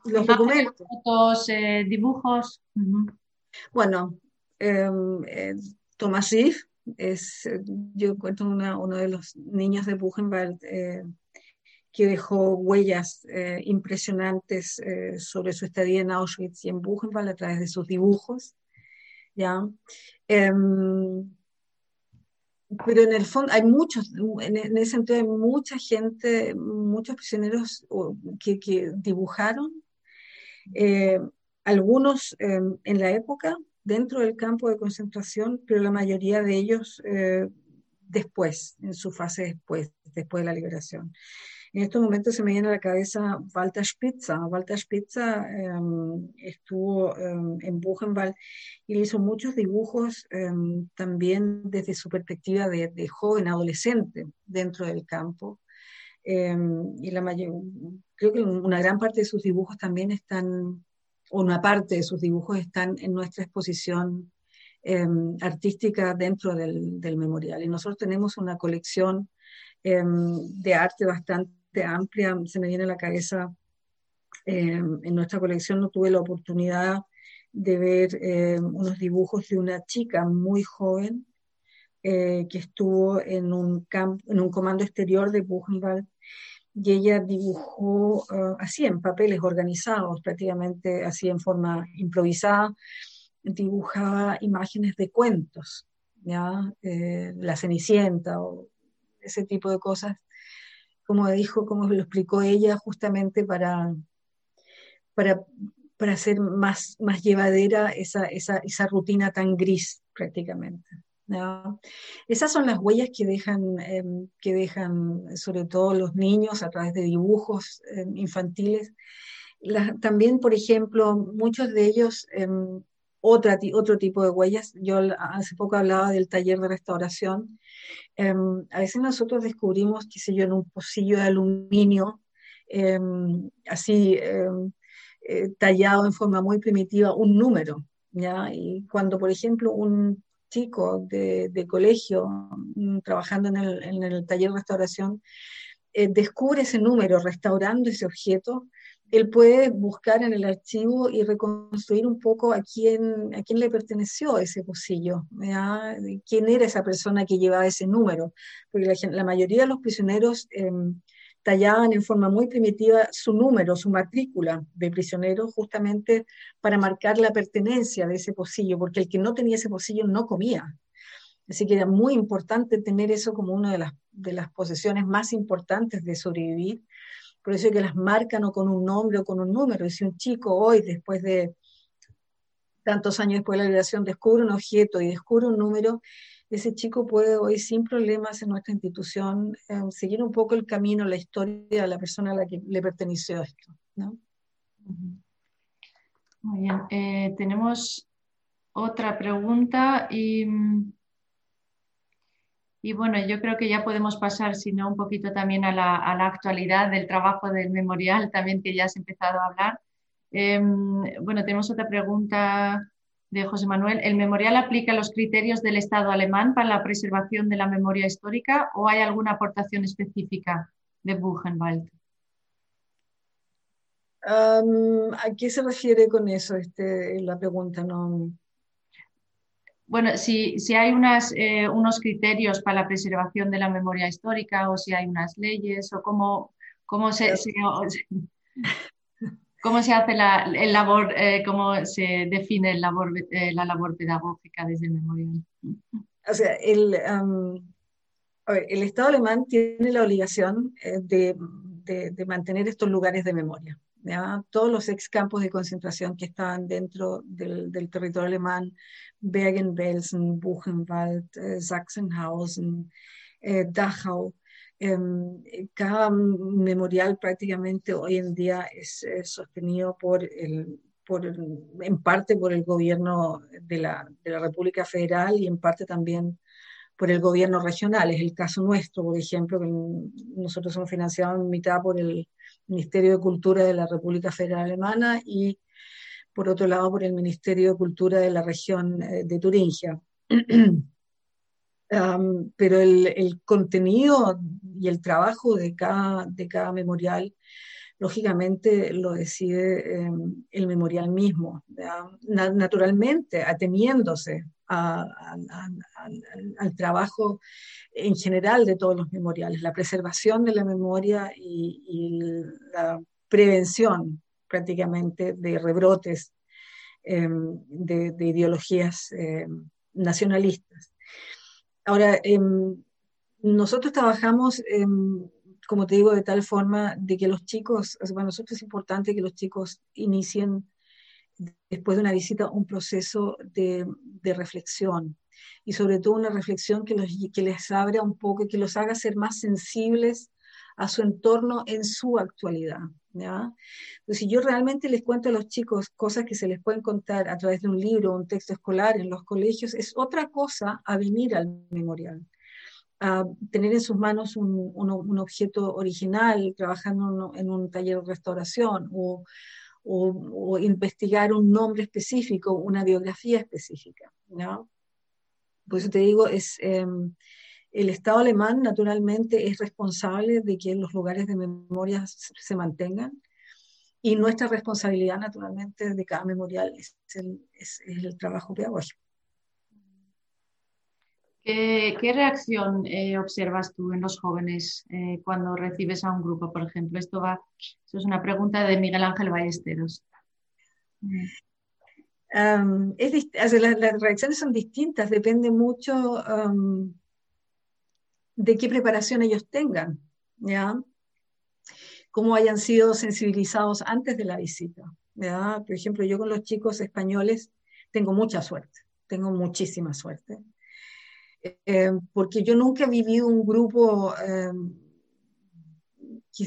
los documentos. Fotos, eh, dibujos. Bueno, em, eh, Tomás Riff es, yo cuento uno de los niños de Buchenwald que dejó huellas eh, impresionantes eh, sobre su estadía en Auschwitz y en Buchenwald a través de sus dibujos. ¿ya? Em, pero en el fondo hay muchos, en, ese sentido hay mucha gente, muchos prisioneros que, que dibujaron, eh, algunos em, en la época dentro del campo de concentración, pero la mayoría de ellos después, en su fase después, después de la liberación. En estos momentos se me viene a la cabeza Walter Spitzer. Walter Spitzer em, estuvo em, en Buchenwald y hizo muchos dibujos em, también desde su perspectiva de, joven, adolescente dentro del campo. y la mayor, creo que una gran parte de sus dibujos también están, o una parte de sus dibujos están en nuestra exposición artística dentro del, del, memorial. Y nosotros tenemos una colección de arte bastante amplia, se me viene a la cabeza, eh, en nuestra colección no tuve la oportunidad de ver eh, unos dibujos de una chica muy joven eh, que estuvo en un, campo, en un comando exterior de Buchenwald y ella dibujó uh, así en papeles organizados, prácticamente así en forma improvisada, dibujaba imágenes de cuentos, ¿ya? Eh, la Cenicienta o ese tipo de cosas, como dijo, como lo explicó ella, justamente para, para, para hacer más, más llevadera esa, esa, esa rutina tan gris prácticamente. Esas son las huellas que dejan, em, que dejan sobre todo los niños a través de dibujos em, infantiles. también, por ejemplo, muchos de ellos, em, otra, otro tipo de huellas, yo hace poco hablaba del taller de restauración, a veces nosotros descubrimos, qué sé yo, en un pocillo de aluminio, así eh, tallado en forma muy primitiva, un número. ¿ya? Y cuando, por ejemplo, un chico de, colegio mm, trabajando en el, taller de restauración eh, descubre ese número restaurando ese objeto, él puede buscar en el archivo y reconstruir un poco a quién, a quién le perteneció ese pocillo, quién era esa persona que llevaba ese número, porque la, mayoría de los prisioneros em, tallaban en forma muy primitiva su número, su matrícula de prisionero, justamente para marcar la pertenencia de ese pocillo, porque el que no tenía ese pocillo no comía. Así que era muy importante tener eso como una de las, de las posesiones más importantes de sobrevivir. Por eso es que las marcan o con un nombre o con un número. Y si un chico hoy, después de tantos años después de la liberación, descubre un objeto y descubre un número, ese chico puede hoy sin problemas en nuestra institución eh, seguir un poco el camino, la historia de la persona a la que le perteneció esto. ¿no? Muy bien, eh, tenemos otra pregunta y, y, bueno, yo creo que ya podemos pasar, si no, un poquito también a la, actualidad del trabajo del memorial, también que ya has empezado a hablar. Em, bueno, tenemos otra pregunta de José Manuel, ¿el memorial aplica los criterios del Estado alemán para la preservación de la memoria histórica o hay alguna aportación específica de Buchenwald? ¿A qué se refiere con eso este, la pregunta? No... Bueno, si, si hay unas, eh, unos criterios para la preservación de la memoria histórica o si hay unas leyes o cómo, cómo se, se ¿Cómo se hace la el labor, eh, cómo se define el labor, eh, la labor pedagógica desde el memorial? O sea, el, el Estado alemán tiene la obligación de, de, mantener estos lugares de memoria. Todos los ex campos de concentración que estaban dentro del, del territorio alemán, Bergen-Belsen, Buchenwald, Sachsenhausen, Dachau, Em, cada memorial prácticamente hoy en día es, sostenido por el, por, en parte por el gobierno de la, de la, República Federal y en parte también por el gobierno regional. Es el caso nuestro, por ejemplo, que nosotros somos financiados en mitad por el Ministerio de Cultura de la República Federal Alemana y por otro lado por el Ministerio de Cultura de la región eh, de Turingia. [clears throat] pero el, contenido y el trabajo de cada, de cada memorial, lógicamente lo decide em, el memorial mismo, naturalmente, ateniéndose al trabajo en general de todos los memoriales, la preservación de la memoria y, la prevención prácticamente de rebrotes em, de, ideologías em, nacionalistas. Ahora, em, nosotros trabajamos, como te digo, de tal forma de que los chicos, para nosotros es importante que los chicos inicien después de una visita un proceso de, reflexión y sobre todo una reflexión que, que les abra un poco y que los haga ser más sensibles a su entorno en su actualidad. Pues si yo realmente les cuento a los chicos cosas que se les pueden contar a través de un libro, un texto escolar en los colegios, es otra cosa a venir al memorial. A tener en sus manos un, un, objeto original, trabajando en un taller de restauración o, o, investigar un nombre específico, una biografía específica. ¿no? Por eso te digo, es, em, el Estado alemán, naturalmente, es responsable de que los lugares de memoria se mantengan y nuestra responsabilidad, naturalmente, de cada memorial es el, trabajo pedagógico. ¿Qué, reacción eh, observas tú en los jóvenes eh, cuando recibes a un grupo, por ejemplo? Esto va, es una pregunta de Miguel Ángel Ballesteros. las, reacciones son distintas, depende mucho de qué preparación ellos tengan, ¿ya? Cómo hayan sido sensibilizados antes de la visita. ¿ya? Por ejemplo, yo con los chicos españoles tengo mucha suerte, tengo muchísima suerte eh, porque yo nunca he vivido un grupo eh,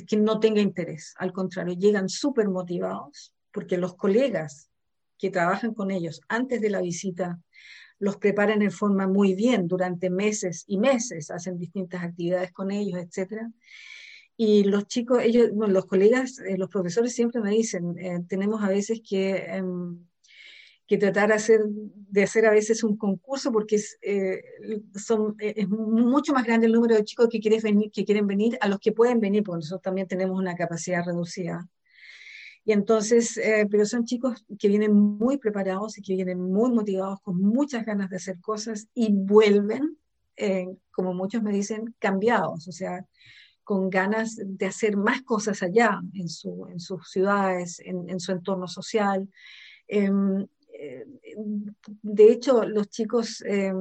que, no tenga interés. Al contrario, llegan súper motivados porque los colegas que trabajan con ellos antes de la visita los preparan en forma muy bien durante meses y meses, hacen distintas actividades con ellos, etc. Y los chicos, ellos, los colegas, eh, los profesores siempre me dicen, tenemos a veces que em, que tratar hacer, de hacer a veces un concurso porque es, eh, son, eh, es mucho más grande el número de chicos que, venir, que quieren venir a los que pueden venir, porque nosotros también tenemos una capacidad reducida. Y entonces, eh, pero son chicos que vienen muy preparados y que vienen muy motivados, con muchas ganas de hacer cosas y vuelven, como muchos me dicen, cambiados, o sea, con ganas de hacer más cosas allá, en, su, en sus ciudades, en, en su entorno social. Em, eh, de hecho, los chicos, eh,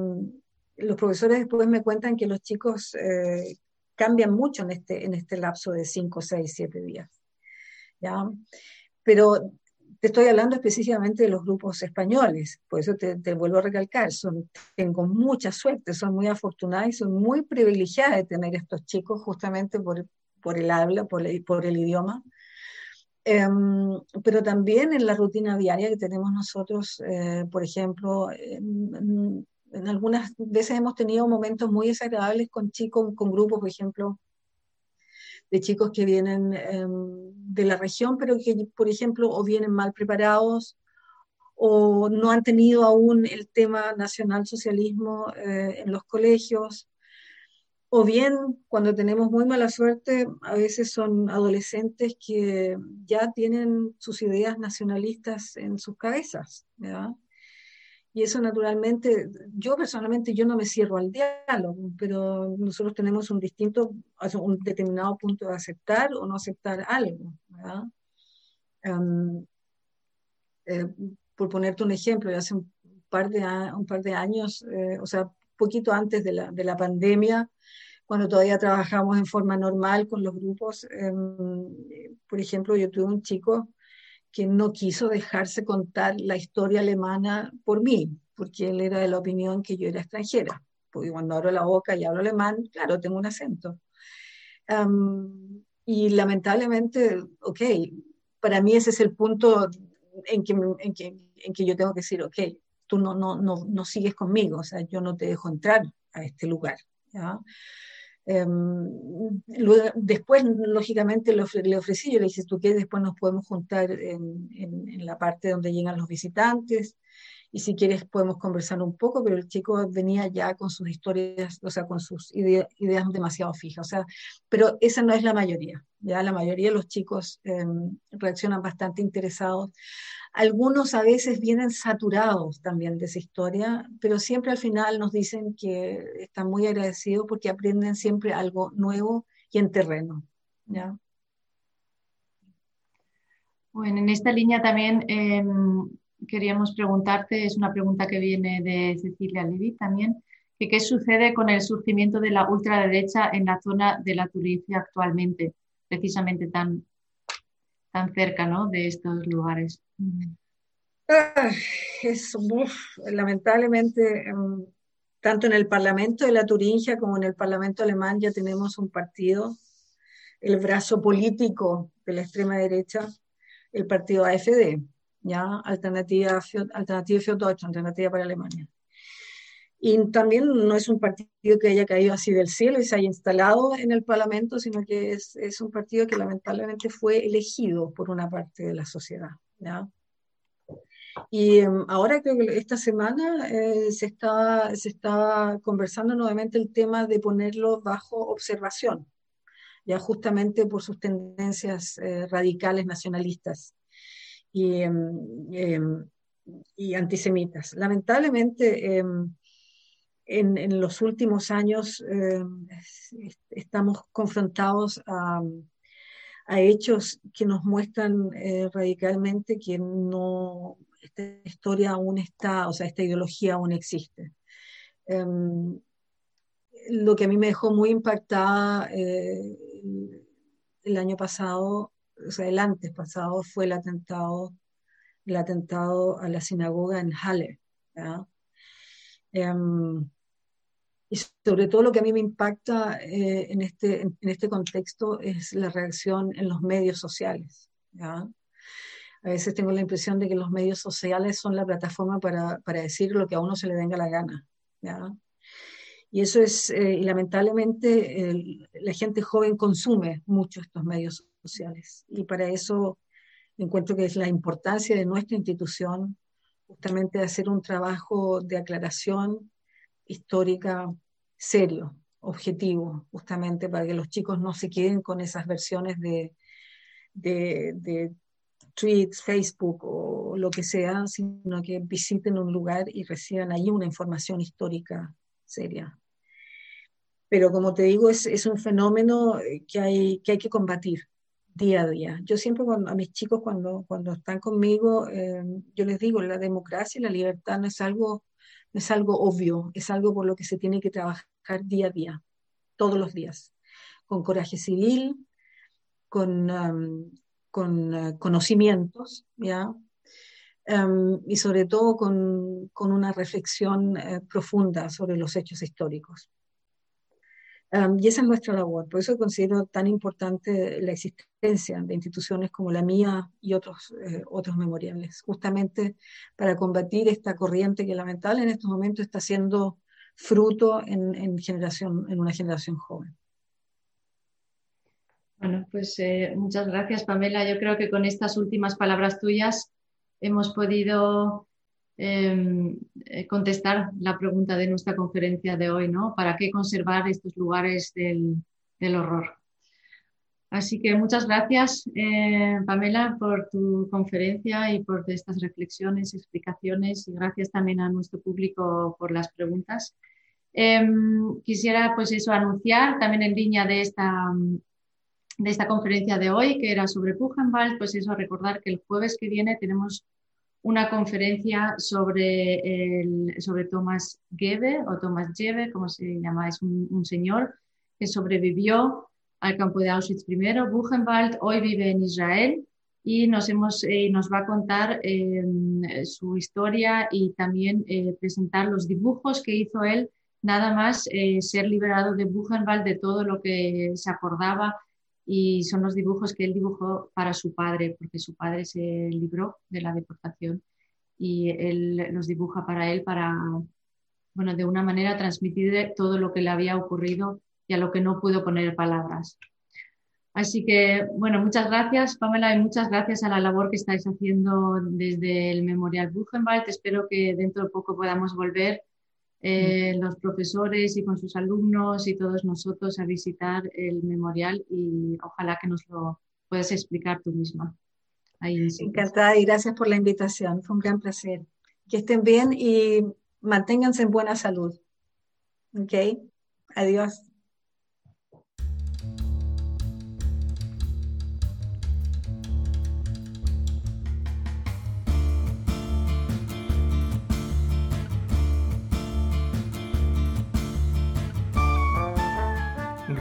los profesores después me cuentan que los chicos eh, cambian mucho en este, en este lapso de 5, 6, 7 días. ¿ya? Pero te estoy hablando específicamente de los grupos españoles, por eso te, vuelvo a recalcar, tengo mucha suerte, son muy afortunada y soy muy privilegiada de tener estos chicos justamente por, por el habla, por por el idioma, Em, pero también en la rutina diaria que tenemos nosotros, eh, por ejemplo, en, algunas veces hemos tenido momentos muy desagradables con chicos, con grupos, por ejemplo, de chicos que vienen em, de la región, pero que, por ejemplo, o vienen mal preparados o no han tenido aún el tema nacional socialismo eh, en los colegios o bien, cuando tenemos muy mala suerte, a veces son adolescentes que ya tienen sus ideas nacionalistas en sus cabezas. Y eso naturalmente, yo personalmente, yo no me cierro al diálogo, pero nosotros tenemos un distinto, un determinado punto de aceptar o no aceptar algo, ¿verdad? Eh, por ponerte un ejemplo, hace un par de, un par de años, eh, o sea, poquito antes de la, de la pandemia, cuando todavía trabajamos en forma normal con los grupos. Em, por ejemplo, yo tuve un chico que no quiso dejarse contar la historia alemana por mí, porque él era de la opinión que yo era extranjera. Porque cuando abro la boca y hablo alemán, claro, tengo un acento. Em, y lamentablemente, ok, para mí ese es el punto en que, en que, en que yo tengo que decir, ok, tú no, no, no, no sigues conmigo, o sea, yo no te dejo entrar a este lugar. Em, después, lógicamente, le, ofrecí, yo le dije, tú qué, después nos podemos juntar en, en, la parte donde llegan los visitantes y si quieres podemos conversar un poco, pero el chico venía ya con sus historias, o sea, con sus ideas demasiado fijas, o sea, pero esa no es la mayoría, ya la mayoría de los chicos em, reaccionan bastante interesados. Algunos a veces vienen saturados también de esa historia, pero siempre al final nos dicen que están muy agradecidos porque aprenden siempre algo nuevo y en terreno. ¿ya? Bueno, en esta línea también em, queríamos preguntarte, es una pregunta que viene de Cecilia Levy también, que qué sucede con el surgimiento de la ultraderecha en la zona de la Turingia actualmente, precisamente tan tan cerca ¿no? de estos lugares. es, lamentablemente, em, tanto en el Parlamento de la Turingia como en el Parlamento alemán ya tenemos un partido, el brazo político de la extrema derecha, el partido AFD, ¿ya? Alternativa, Alternativa Deutschland, Alternativa para Alemania. Y también no es un partido que haya caído así del cielo y se haya instalado en el Parlamento, sino que es, es un partido que lamentablemente fue elegido por una parte de la sociedad. ¿ya? Y em, ahora creo que esta semana eh, se, está, se está conversando nuevamente el tema de ponerlo bajo observación, ya justamente por sus tendencias eh, radicales nacionalistas y, em, em, y antisemitas. Lamentablemente, en, los últimos años estamos confrontados a, a, hechos que nos muestran radicalmente que no, esta historia aún está, o sea, esta ideología aún existe. Em, lo que a mí me dejó muy impactada eh, el año pasado, o sea, el antes pasado, fue el atentado, el atentado a la sinagoga en Halle. Em, y sobre todo lo que a mí me impacta eh, en, este, en, este contexto es la reacción en los medios sociales. A veces tengo la impresión de que los medios sociales son la plataforma para, para decir lo que a uno se le venga la gana. Y eso es, eh, y lamentablemente, la gente joven consume mucho estos medios sociales. Y para eso encuentro que es la importancia de nuestra institución justamente hacer un trabajo de aclaración histórica serio, objetivo, justamente para que los chicos no se queden con esas versiones de, de, de tweets, Facebook o lo que sea, sino que visiten un lugar y reciban ahí una información histórica seria pero como te digo, es, es un fenómeno eh, que hay que combatir día a día. Yo siempre cuando, a mis chicos cuando, cuando están conmigo, eh, yo les digo, la democracia y la libertad no es, algo, no es algo obvio, es algo por lo que se tiene que trabajar día a día, todos los días, con coraje civil, con, con uh, conocimientos, ¿ya? Um, y sobre todo con, con una reflexión uh, profunda sobre los hechos históricos y esa es nuestra labor. Por eso considero tan importante la existencia de instituciones como la mía y otros, eh, otros memoriales, justamente para combatir esta corriente que lamentablemente en estos momentos está siendo fruto en, en generación, en una generación joven. Bueno, pues eh, muchas gracias, Pamela. Yo creo que con estas últimas palabras tuyas hemos podido eh, contestar la pregunta de nuestra conferencia de hoy, ¿no? ¿Para qué conservar estos lugares del, horror? Así que muchas gracias, eh, Pamela, por tu conferencia y por estas reflexiones, explicaciones y gracias también a nuestro público por las preguntas. Em, quisiera, pues eso, anunciar también en línea de esta, de esta conferencia de hoy, que era sobre Buchenwald, pues eso, recordar que el jueves que viene tenemos una conferencia sobre, el, sobre Thomas Gebe o Thomas Gebe, como se llama, es un, señor que sobrevivió al campo de Auschwitz I, Buchenwald, hoy vive en Israel y nos, hemos, eh, nos va a contar em, su historia y también eh, presentar los dibujos que hizo él, nada más eh, ser liberado de Buchenwald, de todo lo que se acordaba y son los dibujos que él dibujó para su padre, porque su padre se libró de la deportación y él los dibuja para él para, bueno, de una manera transmitir todo lo que le había ocurrido y a lo que no pudo poner palabras. Así que, bueno, muchas gracias, Pamela, y muchas gracias a la labor que estáis haciendo desde el Memorial Buchenwald. Espero que dentro de poco podamos volver eh, los profesores y con sus alumnos y todos nosotros a visitar el memorial y ojalá que nos lo puedas explicar tú misma. Encantada y gracias por la invitación. Fue un gran placer. Que estén bien y manténganse en buena salud. Ok. Adiós.